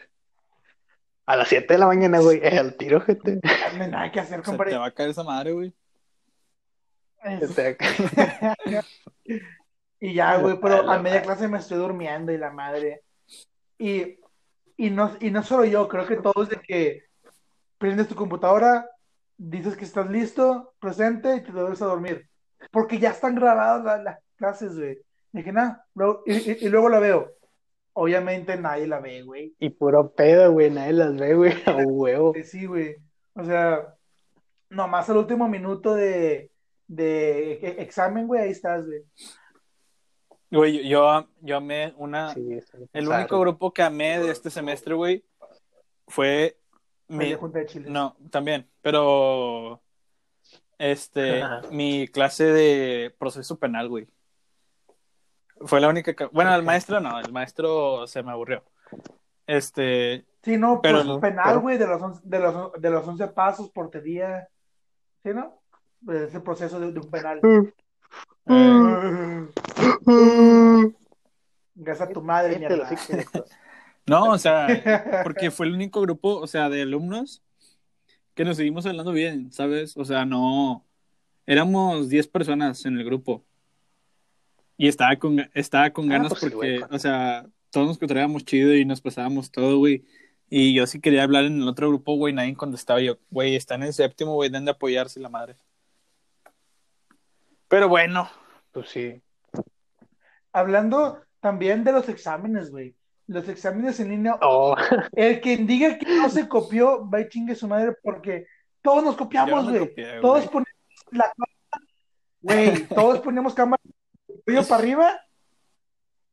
A las 7 de la mañana, güey, eh, al tiro, gente. No hay nada que hacer, Se compadre. te va a caer esa madre, güey. Y ya, güey, pero A media clase me estoy durmiendo y la madre. Y, y, no, y no solo yo, creo que todos de que prendes tu computadora, dices que estás listo, presente y te debes a dormir. Porque ya están grabadas la- las clases, güey. Dije, nada, y- y luego la veo. Obviamente nadie la ve, güey. Y puro pedo, güey, nadie las ve, güey, a huevo. Sí, güey. O sea, nomás al último minuto de, de e- examen, güey, ahí estás, güey. Güey, yo, yo amé una. Sí, El único grupo que amé de este semestre, güey, fue mi. de Junta de Chile. No, también, pero. Este, Ajá. mi clase de proceso penal, güey. Fue la única. que- Bueno, el maestro no, el maestro se me aburrió. Este, Sí, no, Pero pues no, penal, pero- güey, de los, once- de, los, de los 11 pasos, portería. ¿Sí, no? Pues ese proceso de, de un penal. eh, Gracias a tu madre, Cállate mierda. no, o sea, porque fue el único grupo, o sea, de alumnos que nos seguimos hablando bien, ¿sabes? O sea, no. Éramos 10 personas en el grupo. Y estaba con, estaba con Ah, ganas pues porque, o sea, todos nos encontrábamos chido y nos pasábamos todo, güey. Y yo sí quería hablar en el otro grupo, güey, nadie contestaba. Yo, güey, está en el séptimo, güey, deben de apoyarse la madre. Pero bueno, Pues sí. Hablando también de los exámenes, güey. Los exámenes en línea. Oh, El que diga que no se copió, va y chingue su madre porque todos nos copiamos, güey. Todos ponemos la cámara, güey, todos poníamos cámara cuello para arriba.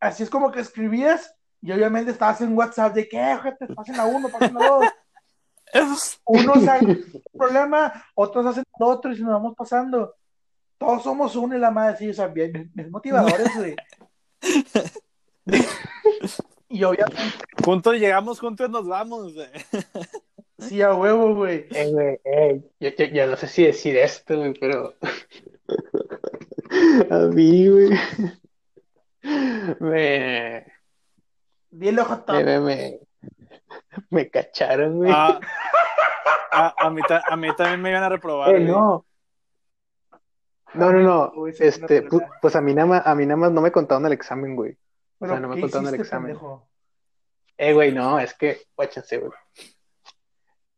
Así es como que escribías y obviamente estabas en WhatsApp de que, gente, pasen a uno, pasen a dos. es- Unos hacen un problema, otros hacen otro y si nos vamos pasando. Todos somos uno y la madre, sí, o sea, bien, bien- bien motivadores, güey. Y obviamente, juntos llegamos, juntos nos vamos. güey. sí, a huevo, güey. eh, güey, eh, yo, yo- yo no sé si decir esto, güey, pero a mí, güey, me, Dile, Jota. me, me, me, me cacharon, güey. Ah, a, a, mí, ta- a mí también me iban a reprobar. Eh, güey. no. No, no, no. Uy, Este, pues a mí nada más, a mí nada más no me contaron el examen, güey. O sea, no me ¿qué contaron el examen. pendejo? Eh, güey, no, es que, guáchense, güey.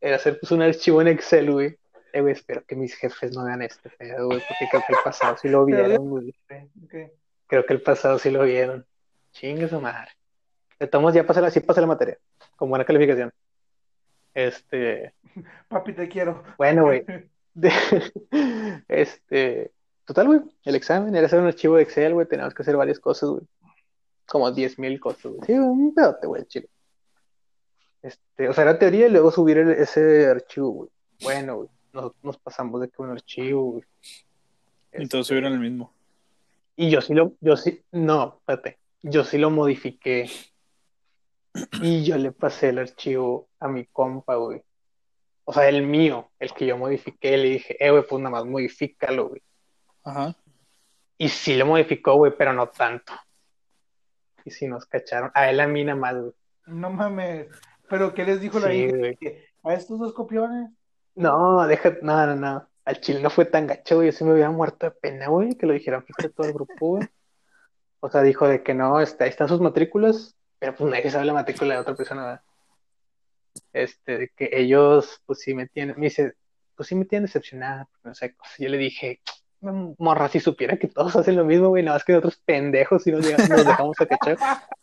Era hacer pues un archivo en Excel, güey. Eh, güey, espero que mis jefes no vean este pedo, güey, porque creo que el pasado sí lo vieron, güey. Creo que el pasado sí lo vieron. Chingue su madre. De todos modos, ya pasé la, sí pasé la materia. Con buena calificación. Este, Papi, te quiero. bueno, güey. este, total, güey, el examen era hacer un archivo de Excel, güey, teníamos que hacer varias cosas, güey. Como 10.000 cosas, güey. Sí, un pedote, güey, chile. Este, o sea, era teoría y luego subir el- ese archivo, güey. Bueno, güey, nos, nos pasamos de que un archivo, güey. Y todos Este, subieron el mismo. y yo sí lo, yo sí, no, espérate, yo sí lo modifiqué. Y yo le pasé el archivo a mi compa, güey. O sea, el mío, el que yo modifiqué, le dije, eh, güey, pues nada más modifícalo, güey. Ajá. Y sí lo modificó, güey, pero no tanto. y si nos cacharon. A él a mí nada más, güey. No mames. ¿Pero qué les dijo la Sí, hija? güey. A estos dos copiones. No, deja, no, no, no. Al chile no fue tan gacho, güey. Yo sí me había muerto de pena, güey, que lo dijeran frente a todo el grupo, güey. O sea, dijo de que no, este, ahí están sus matrículas, pero pues nadie sabe la matrícula de otra persona, ¿verdad? Este, de que ellos, pues sí me tienen, me dice, pues sí me tienen decepcionada, no sé, cosas. Yo le dije, morra, si supiera que todos hacen lo mismo, güey, nada más que nosotros pendejos y nos, nos dejamos a cachar.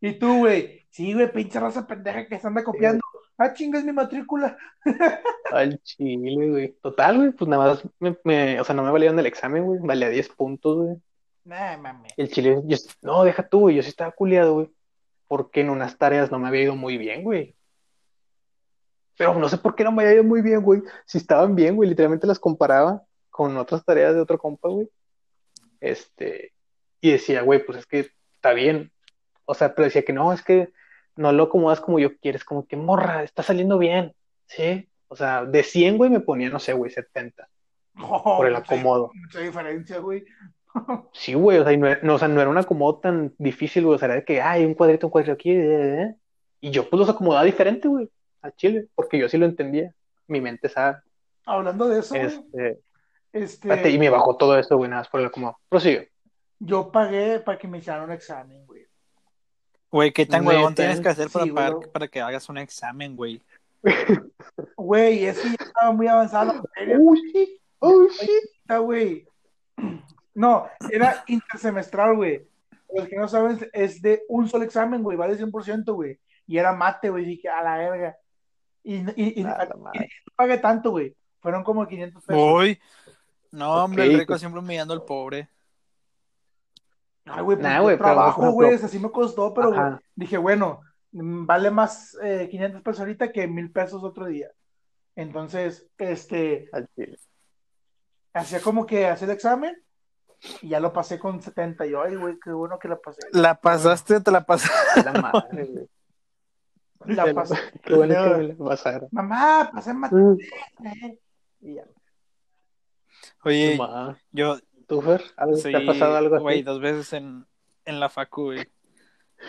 Y tú, güey. Sí, güey, pinche raza pendeja que se anda copiando. Ah, chinga, es mi matrícula. Al chile, güey. Total, güey, pues nada más, me, me- o sea, no me valieron el examen, güey, valía 10 puntos, güey. Nah, mames. El chile, yo- no, deja tú, güey, yo sí estaba culiado, güey, porque en unas tareas no me había ido muy bien, güey. Pero no sé por qué no me había ido muy bien, güey. Si estaban bien, güey, literalmente las comparaba con otras tareas de otro compa, güey. Este, y decía, güey, pues es que está bien. O sea, pero decía que no, es que no lo acomodas como yo quieres, como que morra, está saliendo bien, ¿sí? O sea, de 100, güey, me ponía, no sé, güey, 70 por el acomodo. Mucha diferencia, güey. Sí, güey, o sea, no, o sea, no era un acomodo tan difícil, güey, o sea, era de que, hay un cuadrito, un cuadrito aquí, eh, eh, eh. y yo pues los acomodaba diferente, güey, al chile, porque yo sí lo entendía, mi mente sabe, Hablando de eso, este, este, espérate, y me bajó todo eso, güey, nada más por el acomodo, prosigue. yo pagué para que me hicieran un examen, güey. Güey, ¿qué tan huevón tienes que hacer para, sí, pagar- para que hagas un examen, güey? Güey, es que ya estaba muy materia, Oh, shit, oh, shit. güey. No, era intersemestral, güey. Los que no saben, es de un solo examen, güey, vale 100%, güey. Y era mate, güey, dije, a la verga. Y, y, no pagué tanto, güey. Fueron como 500 pesos. Uy. No, hombre, el rico siempre humillando al pobre. Ay, güey, pues Nah, yo güey, trabajo, güey, o sea, sí me costó, pero güey, dije, bueno, mm, vale más eh, 500 pesos ahorita que mil pesos otro día. Entonces, este, Al chile. hacía como que hacía el examen y ya lo pasé con 70 y ay, güey, qué bueno que la pasé. ¿La pasaste o te la pasaste? La madre, güey. La pasé. Qué bueno que me la pasaron. Mamá, pasé en Mm, matemáticas. Y ya. Oye, yo ¿Tú, Fer? ¿Algo- sí, ¿Te ha pasado algo así? güey, dos veces en, en la facu, güey.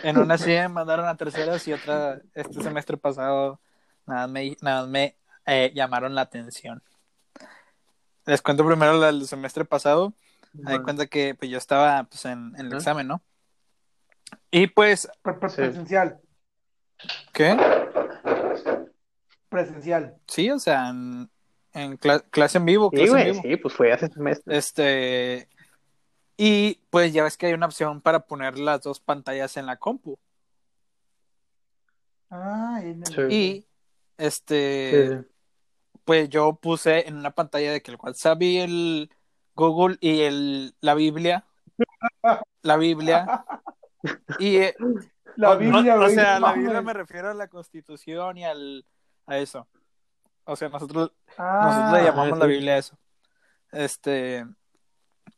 En una sí me mandaron a terceras y otra este semestre pasado nada más me, nada más me eh, llamaron la atención. Les cuento primero la del semestre pasado. Me di cuenta que pues, yo estaba pues, en, en el examen, ¿no? Y pues, Pre- pre- Sí. Presencial, ¿qué? presencial. Sí, o sea, en, en cla- clase en vivo, Sí, clase en güey, vivo. sí, pues fue hace semestre. Este, y pues ya ves que hay una opción para poner las dos pantallas en la compu. Ah, y- Sí. Y este, pues yo puse en una pantalla de que el WhatsApp y el Google y el, la Biblia, la Biblia, y eh, la Biblia, o, sea, la. Biblia me refiero a la Constitución y al, a eso. O sea, nosotros Ah, Nosotros le llamamos ah, la sí. Biblia a eso. Este.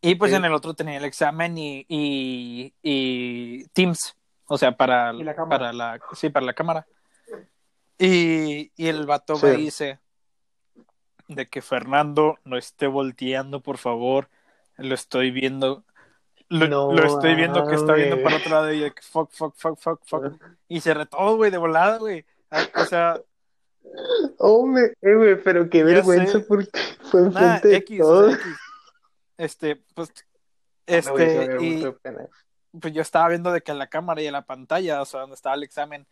Y pues Sí. en el otro tenía el examen y, y, y Teams. O sea, para, la para la. Sí, para la cámara. Y, y el vato Sí. me dice de que Fernando no esté volteando, por favor. Lo estoy viendo. Lo, No lo estoy viendo que está viendo mames. para otro lado y de que fuck, fuck, fuck, fuck, fuck. Y se retó, güey, de volada, güey. Ah, O sea, Hombre, eh, pero qué vergüenza porque fue enfrente de X, o todos. X. Este, pues, Me voy a este, y de pues yo estaba viendo de que en la cámara y en la pantalla, o sea, donde estaba el examen,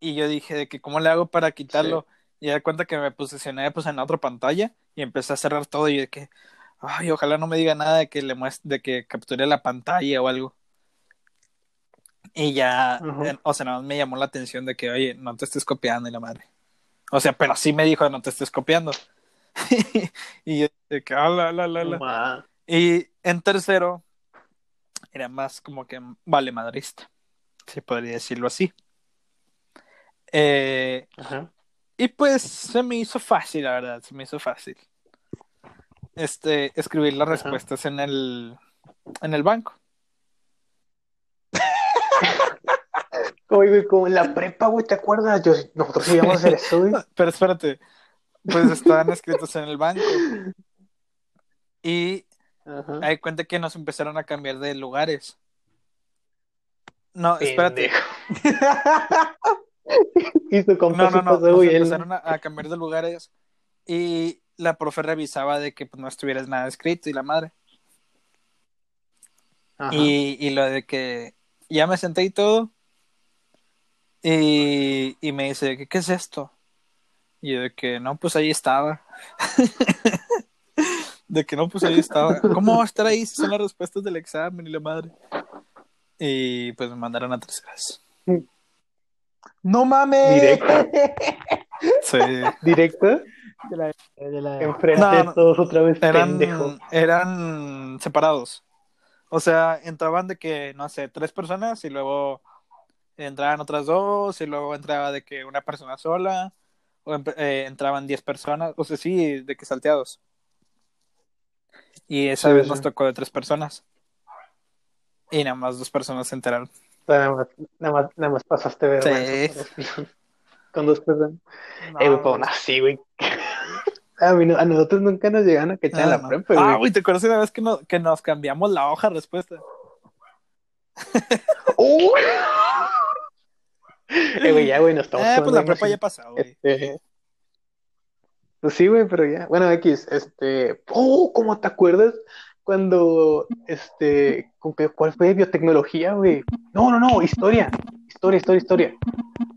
y yo dije de que cómo le hago para quitarlo, y me di cuenta que me posicioné pues en la otra pantalla y empecé a cerrar todo y de que, ay, ojalá no me diga nada de que le muestre, de que capture la pantalla o algo. Y ya, o sea, nada más me llamó la atención de que, oye, no te estés copiando y la madre. O sea, pero sí me dijo, no te estés copiando. y yo de que, ah, la, la, la, la. Y en tercero, era más como que vale madrista, se podría decirlo así. Eh, Ajá. y pues se me hizo fácil, la verdad, se me hizo fácil. Este, escribir las Ajá. respuestas en el, en el banco. Oye, güey, como en la prepa, güey, ¿te acuerdas? Yo, nosotros íbamos a hacer eso, güey. Pero espérate, pues estaban escritos en el banco. Y Ajá. hay cuenta que nos empezaron a cambiar de lugares. No, espérate. Y su No, no, no. Nos empezaron a, a cambiar de lugares y la profe revisaba de que pues, no estuvieras nada escrito y la madre. Ajá. Y, y lo de que ya me senté y todo. Y, y me dice, ¿qué, ¿qué es esto? Y yo de que no, pues ahí estaba. de que no, pues ahí estaba. ¿Cómo va a estar ahí si son las respuestas del examen y la madre? Y pues me mandaron a terceras. No mames. Directo. Sí. Directo, De la- de la- enfrente No, todos otra vez, pendejo. Eran, eran separados. O sea, entraban de que, no sé, tres personas y luego entraban otras dos y luego entraba de que una persona sola o eh, entraban diez personas, o sea, sí, de que salteados. Y esa Sí, vez sí. nos tocó de tres personas. Y nada más dos personas se enteraron. Nada más, nada más, nada más pasaste vergüenza. Sí. Con dos personas. No, eh, güey, pa' aún así, güey. A, mí no- a nosotros nunca nos llegaron a en Ah, la no. prepa, Ah, güey. güey, ¿te acuerdas una vez que, no- que nos cambiamos la hoja de respuesta? ¡Oh! Eh, güey, ya, güey, nos estamos Eh, pues la prepa ya pasó, güey. Este, Pues sí, güey, pero ya. Bueno, X, este. Oh, ¿cómo te acuerdas cuando, este, con qué- cuál fue biotecnología, güey? No, no, no, historia. Historia, historia, historia.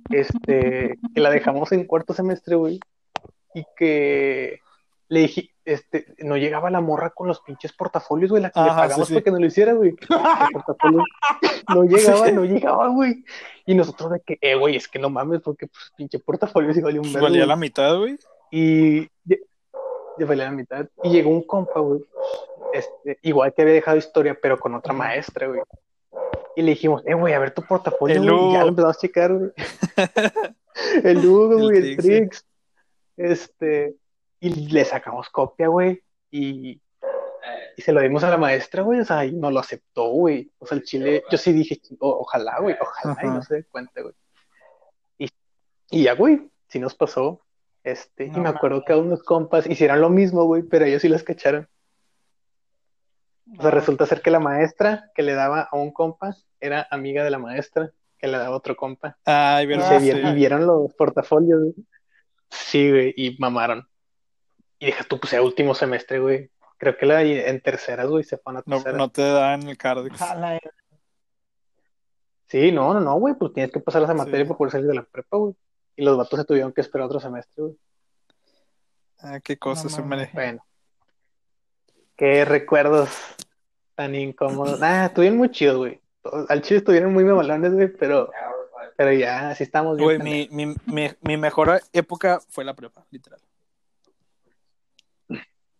Este, que la dejamos en cuarto semestre, güey. Y que le dije, este, no llegaba la morra con los pinches portafolios, güey, la que le pagamos sí, sí. para que no lo hiciera, güey. No llegaba, no llegaba, güey. Y nosotros de que, eh, güey, es que no mames, porque pues pinche portafolio sí valió un Pues vergo, valía la mitad, güey. Y ya, valía la mitad. Y llegó un compa, güey. Este, igual que había dejado historia, pero con otra maestra, güey. Y le dijimos, eh, güey, a ver tu portafolio, güey. Y ya lo empezamos a checar, güey. el Hugo, güey, el. Trix. Este, y le sacamos copia, güey. Y, y se lo dimos a la maestra, güey. O sea, y no lo aceptó, güey. O sea, el chile, yo sí dije, "O- ojalá, güey, ojalá, y no se dé cuenta, güey. Y, y ya, güey, sí nos pasó. Este, y me acuerdo que a unos compas hicieron lo mismo, güey, pero ellos sí las cacharon. O sea, resulta ser que la maestra que le daba a un compa era amiga de la maestra que le daba a otro compa. Ay, Y, verdad. se Ah, vi- sí. y vieron los portafolios, güey. Sí, güey, y mamaron. Y deja tú, pues era último semestre, güey. Creo que la, en terceras, güey, se fueron a No, terceras. no te dan el Cardix. Sí, no, no, no, güey, pues tienes que pasar esa materia Sí. para poder salir de la prepa, güey. Y los vatos se tuvieron que esperar otro semestre, güey. Ah, qué cosas, No hombre. Bueno. Qué recuerdos tan incómodos. Ah, estuvieron muy chidos, güey. Al chile estuvieron muy memolones, güey, pero, pero ya, así estamos bien. Güey, mi, mi, mi mejor época fue la prepa, literal.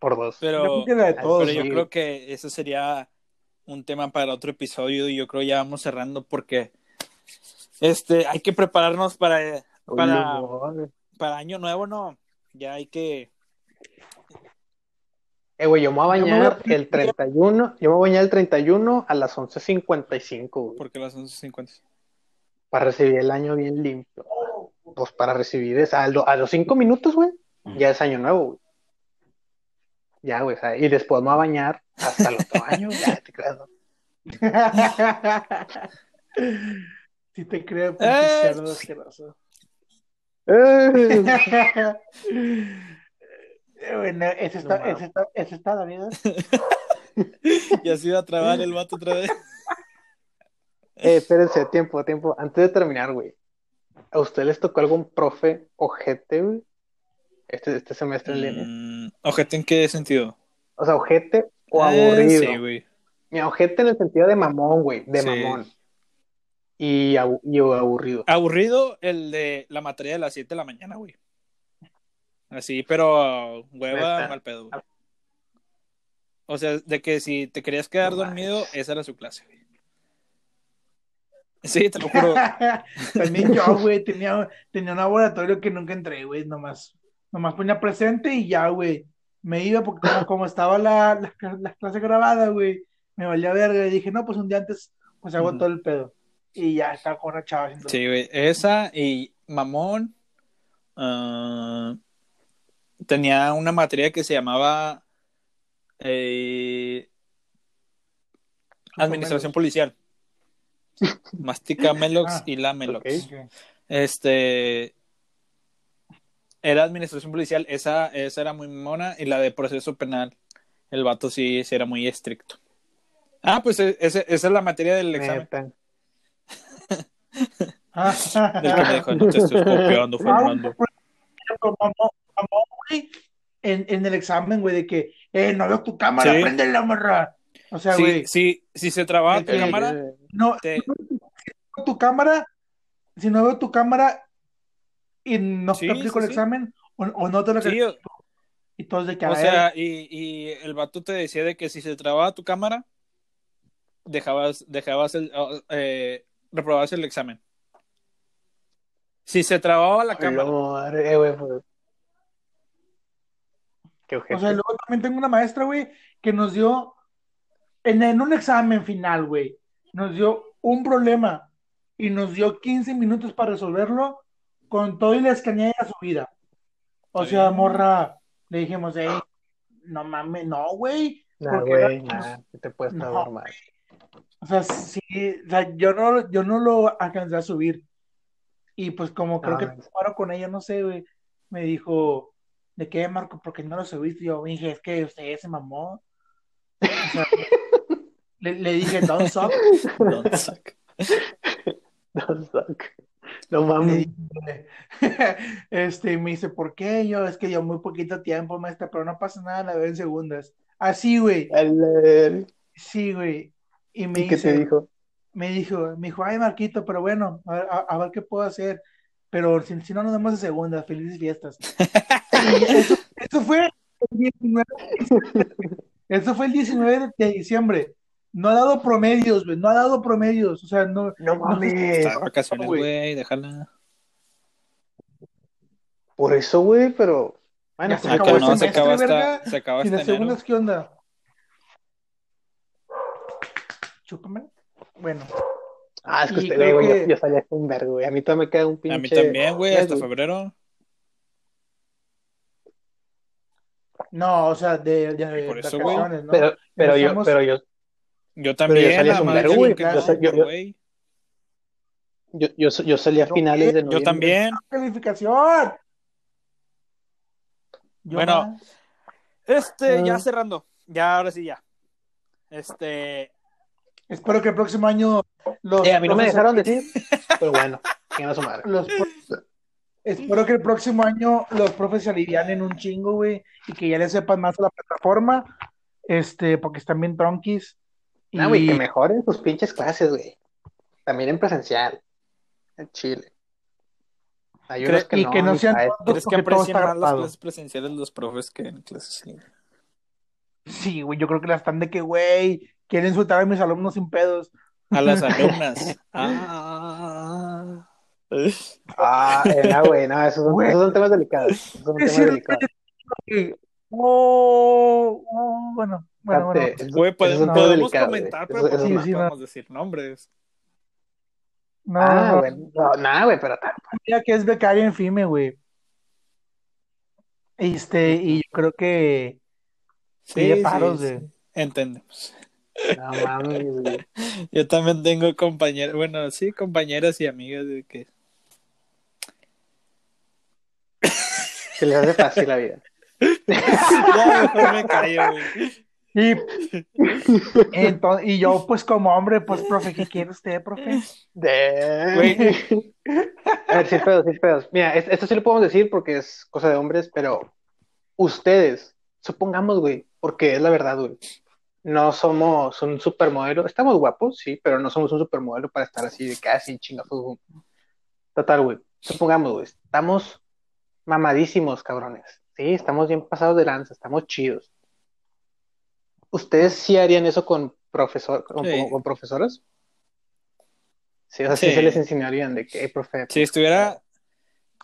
Por dos. Pero, Yo creo que la de pero todos. pero yo sí. creo que eso sería un tema para otro episodio y yo creo ya vamos cerrando porque este hay que prepararnos para, Uy, para, para año nuevo, ¿no? Ya hay que... Eh, güey, yo me voy a me voy bañar a- el 31, yo me voy a bañar el 31 a las 11.55, güey, Porque las 11.50. para recibir el año bien limpio. Pues para recibir esa, a, lo- a los 5 minutos, güey, ya es año nuevo, güey. Ya, güey, o sea, y voy a bañar hasta el otro año, ya te creas, ¿no? Si te creo, pinche Eh. cerdo asqueroso. Eh, Bueno, ese está, No ese está, ese está, David. Ya se iba a trabar el vato otra vez. eh, espérense, tiempo, tiempo. Antes de terminar, güey, ¿a ustedes les tocó algún profe ojete, güey? Este, este semestre en línea. Mm, ojete, ¿en qué sentido? O sea, ojete o Eh, aburrido. sí, güey. Mira, ojete en el sentido de mamón, güey, de Sí. mamón. Y, abu- y aburrido. Aburrido el de la materia de las 7 de la mañana, güey. Así, pero hueva, mal pedo, güey. O sea, de que si te querías quedar No dormido, esa era su clase, güey. Sí, te lo juro. También yo, güey, tenía, tenía un laboratorio que nunca entré, güey, nomás, nomás ponía presente y ya, güey. Me iba porque como, como estaba la, la, la clase grabada, güey, me valía verga y dije, no, pues un día antes, pues hago todo el pedo. Y ya, estaba con una chava Sí, güey. Esa y Mamón. ah, tenía una materia que se llamaba eh, Administración Policial. Mastica Melox Ah, y la Melox. Este. Era administración policial, esa, esa era muy mona, y la de proceso penal, el vato sí, sí era muy estricto. Ah, pues e- ese- esa es la materia del examen. Neta. Del que me dijo, no te estés copiando, Fernando. Mamó, mamó, güey, en, en el examen, güey, de que, eh, no veo tu cámara, Sí. prende la morra. O sea, Sí, güey, sí, si se trababa De tu cámara, no, te- si no veo tu cámara, si no veo tu cámara y no Sí, te aplico sí, el sí. examen, o, o no te lo sí, o, y todos de que, a o ver, sea, y, y el vato te decía de que si se trababa tu cámara, dejabas, dejabas el, eh, reprobabas el examen. Si se trababa la cámara, Lord, eh, güey, pues. Qué O sea, luego también tengo una maestra, güey, que nos dio, en, en un examen final, güey, nos dio un problema y nos dio 15 minutos para resolverlo con todo y la escaneada de su vida. O sea, morra, le dijimos, hey, no mames, no, güey. Nah, porque güey, nah, ¿qué te puedes No. estar mal. O sea, sí, o sea, yo no, yo no lo alcancé a subir. Y pues como creo No, que paro con ella, no sé, güey, me dijo, ¿de qué, Marco? ¿Por qué no lo subiste? Y yo dije, es que usted se mamó. O sea, le, le dije, don't suck. don't suck. No, suck. Le mames. este, y me dice, ¿por qué? Yo, es que yo muy poquito tiempo, maestra, pero no pasa nada, la veo en segundas. Así, güey, El- sí, güey. Y me ¿Y qué te dijo? me dijo, me dijo, ay, Marquito, pero bueno, a, ver- a- a ver qué puedo hacer. Pero si, si no nos vemos de segunda, felices fiestas. Eso, eso fue el 19, eso fue el 19 de diciembre. No ha dado promedios, güey, no ha dado promedios. O sea, no, No mames. Está de vacaciones, güey. déjala. Por eso, güey, pero. Bueno, se pues, Ah, acabó que el no, se acaba hasta, se acaba ¿Y las enero. segundas qué onda? Chúpame. Bueno, Ah, es que usted, güey, que- yo, yo salía con un vergo, güey. A mí todavía me queda un pinche. A mí también, güey, hasta febrero. no, o sea, de, de Por eso, güey. vacaciones, ¿no? Pero, pero yo, pero yo, Yo también, salía Yo no, sé- yo- yo- yo, yo, yo salía a Yo- finales de Yo noviembre. también. calificación. Yo Bueno, más. Este, ya Ah. cerrando. Ya, ahora sí, ya. Este, espero que el próximo año los Eh, a mí no me profes- dejaron decir, pero bueno, que no su madre. los espero que el próximo año los profes se alivianen un chingo, güey, y que ya le sepan más a la plataforma, este, porque están bien tronquis. Y No, güey, que mejoren sus pinches clases, güey. También en presencial. En Chile. Hay unos que y no, que no sean ¿crees que más las clases presenciales los profes que en clases en línea? Sí, güey, yo creo que las están de que, güey, quieren insultar a mis alumnos sin pedos. A las alumnas. Ah. Ah, no, güey, no, esos son, esos son temas delicados. Esos son temas delicados. Oh, oh, bueno, bueno, bueno. Güey, podemos, comentar, pero pues no. Sí, sí, podemos decir nombres. No, Ah, no, güey. No, nada, güey, pero tal. Mira que es becaria en FIME, güey. Este, y yo creo que pide paros de. Entendemos. No mames, güey. Yo también tengo compañeras, bueno, sí, compañeras y amigas de que Se les hace fácil la vida. Ya mejor me callo, güey. Y, ento- y yo, pues, como hombre, pues, profe, ¿qué quiere usted, profe? De... Güey. A ver, sí, pedos, sí, pedos. Mira, es- esto sí lo podemos decir porque es cosa de hombres, pero ustedes, supongamos, güey, porque es la verdad, güey. No somos un supermodelo. Estamos guapos, sí, pero no somos un supermodelo para estar así de casi chingafos. Total, güey. Supongamos, güey, estamos mamadísimos, cabrones. Sí, estamos bien pasados de lanza, estamos chidos. ¿Ustedes sí harían eso con profesor, con, Sí. con profesoras? Sí, o sea, sí Sí. se les enseñarían de que, "Hey, profe, Si estuviera,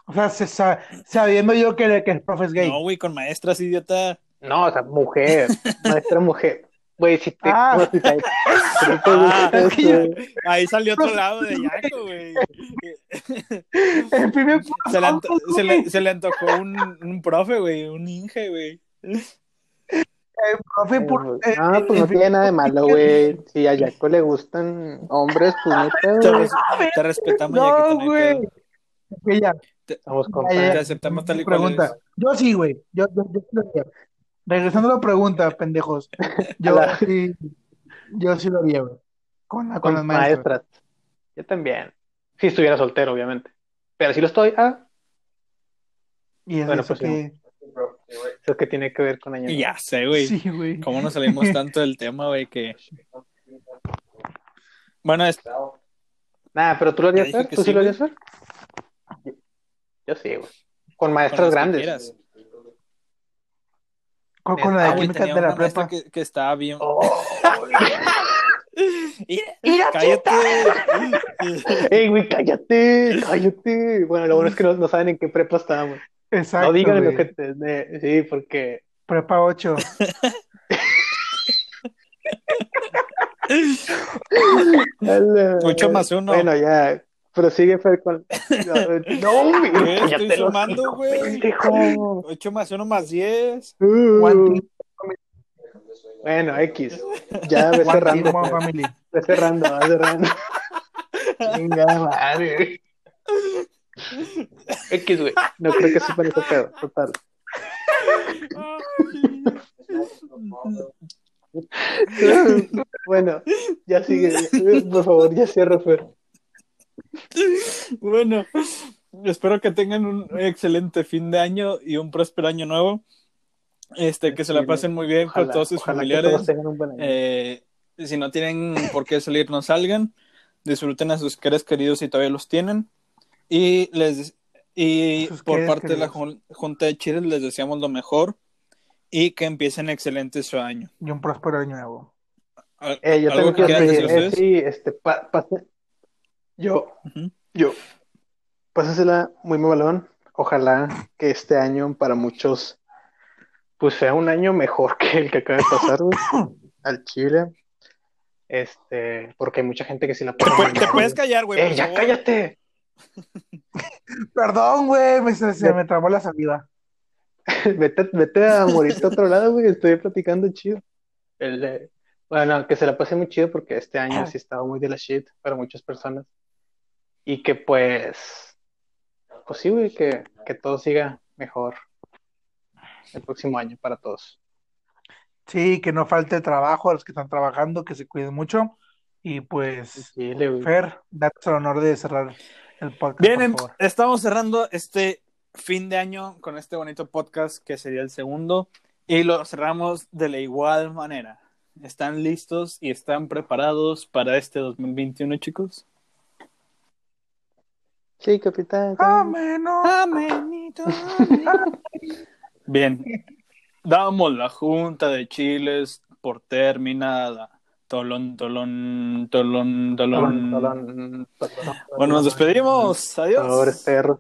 O sea, se sa- sabiendo yo que, que el profe es gay. no, güey, con maestras, idiota. No, o sea, mujer, maestra mujer. Güey, si te. Ah. no, si te- Ah, gusta es que yo- eso, Ahí salió otro lado de Yaco, güey. El primer Se le, anto- se le, se le antojó un, un profe, güey, un Inge, güey. Eh, profe, por- Ah, pues no tiene nada de malo, güey. Si a Jaco le gustan hombres, pues no Te, res- te respetamos, No, no güey. Te aceptamos tal y cual pregunta. Yo sí, güey. Yo, yo, yo. Regresando a la pregunta, pendejos. Yo la- sí, yo sí lo haría, güey. Con, la- con Con las maestras. maestras. Yo también. Si estuviera soltero, obviamente. Pero si lo estoy, ah, Y es Bueno, eso pues, que... eso que tiene que ver con año. Ya sé, güey. Sí, güey. ¿Cómo nos salimos tanto del tema, güey? Que. Bueno, es- Nah, pero tú lo harías ¿Tú sí sí, lo harías hacer? Yo, yo sí, güey. Con con maestras que grandes. Con, con la Ah, de güey, química de la prepa. que, que estaba bien. Oh. Mira, cállate. ¡Ey, güey, cállate! ¡Cállate! Bueno, lo bueno es que no, no saben en qué prepa estábamos. Exacto, no digan lo que te... de- Sí, porque... Prepa 8. Ocho más uno. Bueno, ya. Prosigue, Fer, con... No, güey, ¿Qué? Estoy sumando, güey. pendejo. 8 más 1 más 10. Uh. Bueno, X. Ya ve cerrando. Fer. Ve cerrando, va cerrando. Venga, madre. X, güey. No creo que sepan ese pedo. Total. Bueno, ya sigue. Por favor, ya cierra, Fer. Bueno, espero que tengan un excelente fin de año y un próspero año nuevo. Este, que se la pasen muy bien Ojalá, con todos sus familiares. Eh, si no tienen por qué salir, no salgan. Disfruten a sus seres queridos si todavía los tienen. Y les y Sus por parte de la jun- Junta de Chile les deseamos lo mejor y que empiecen excelente su año. Y un próspero año nuevo. Eh, yo ¿Algo tengo que que decir, eh, sí, este, pa- yo, Ujú. yo, pásasela muy mamalón. Ojalá que este año para muchos, pues sea un año mejor que el que acaba de pasar, güey, al Chile. Este, porque hay mucha gente que sí la Te, pasa pu- muy te puedes callar, güey. ¡Eh, ya favor? cállate! Perdón, güey, me, se, se me trabó la saliva. Vete, vete a morirte a otro lado, güey. Estoy platicando chido. El, eh, bueno, que se la pase muy chido porque este año sí estaba muy de la shit para muchas personas. Y que pues, pues sí, güey, que, que todo siga mejor el próximo año para todos. Sí, que no falte trabajo a los que están trabajando, que se cuiden mucho. Y pues, Sí, le- güey. Fer, date el honor de cerrar el podcast, Bien, por favor. estamos cerrando este fin de año con este bonito podcast que sería el segundo y lo cerramos de la igual manera. ¿Están listos y están preparados para este 2021, chicos? Sí, capitán. Amén, no. Amenito. Bien, damos la Junta de Chiles por terminada. Tolón, tolón, tolón, tolón. Tolón, tolón, tolón. Bueno, nos despedimos. Adiós. Pobres perros.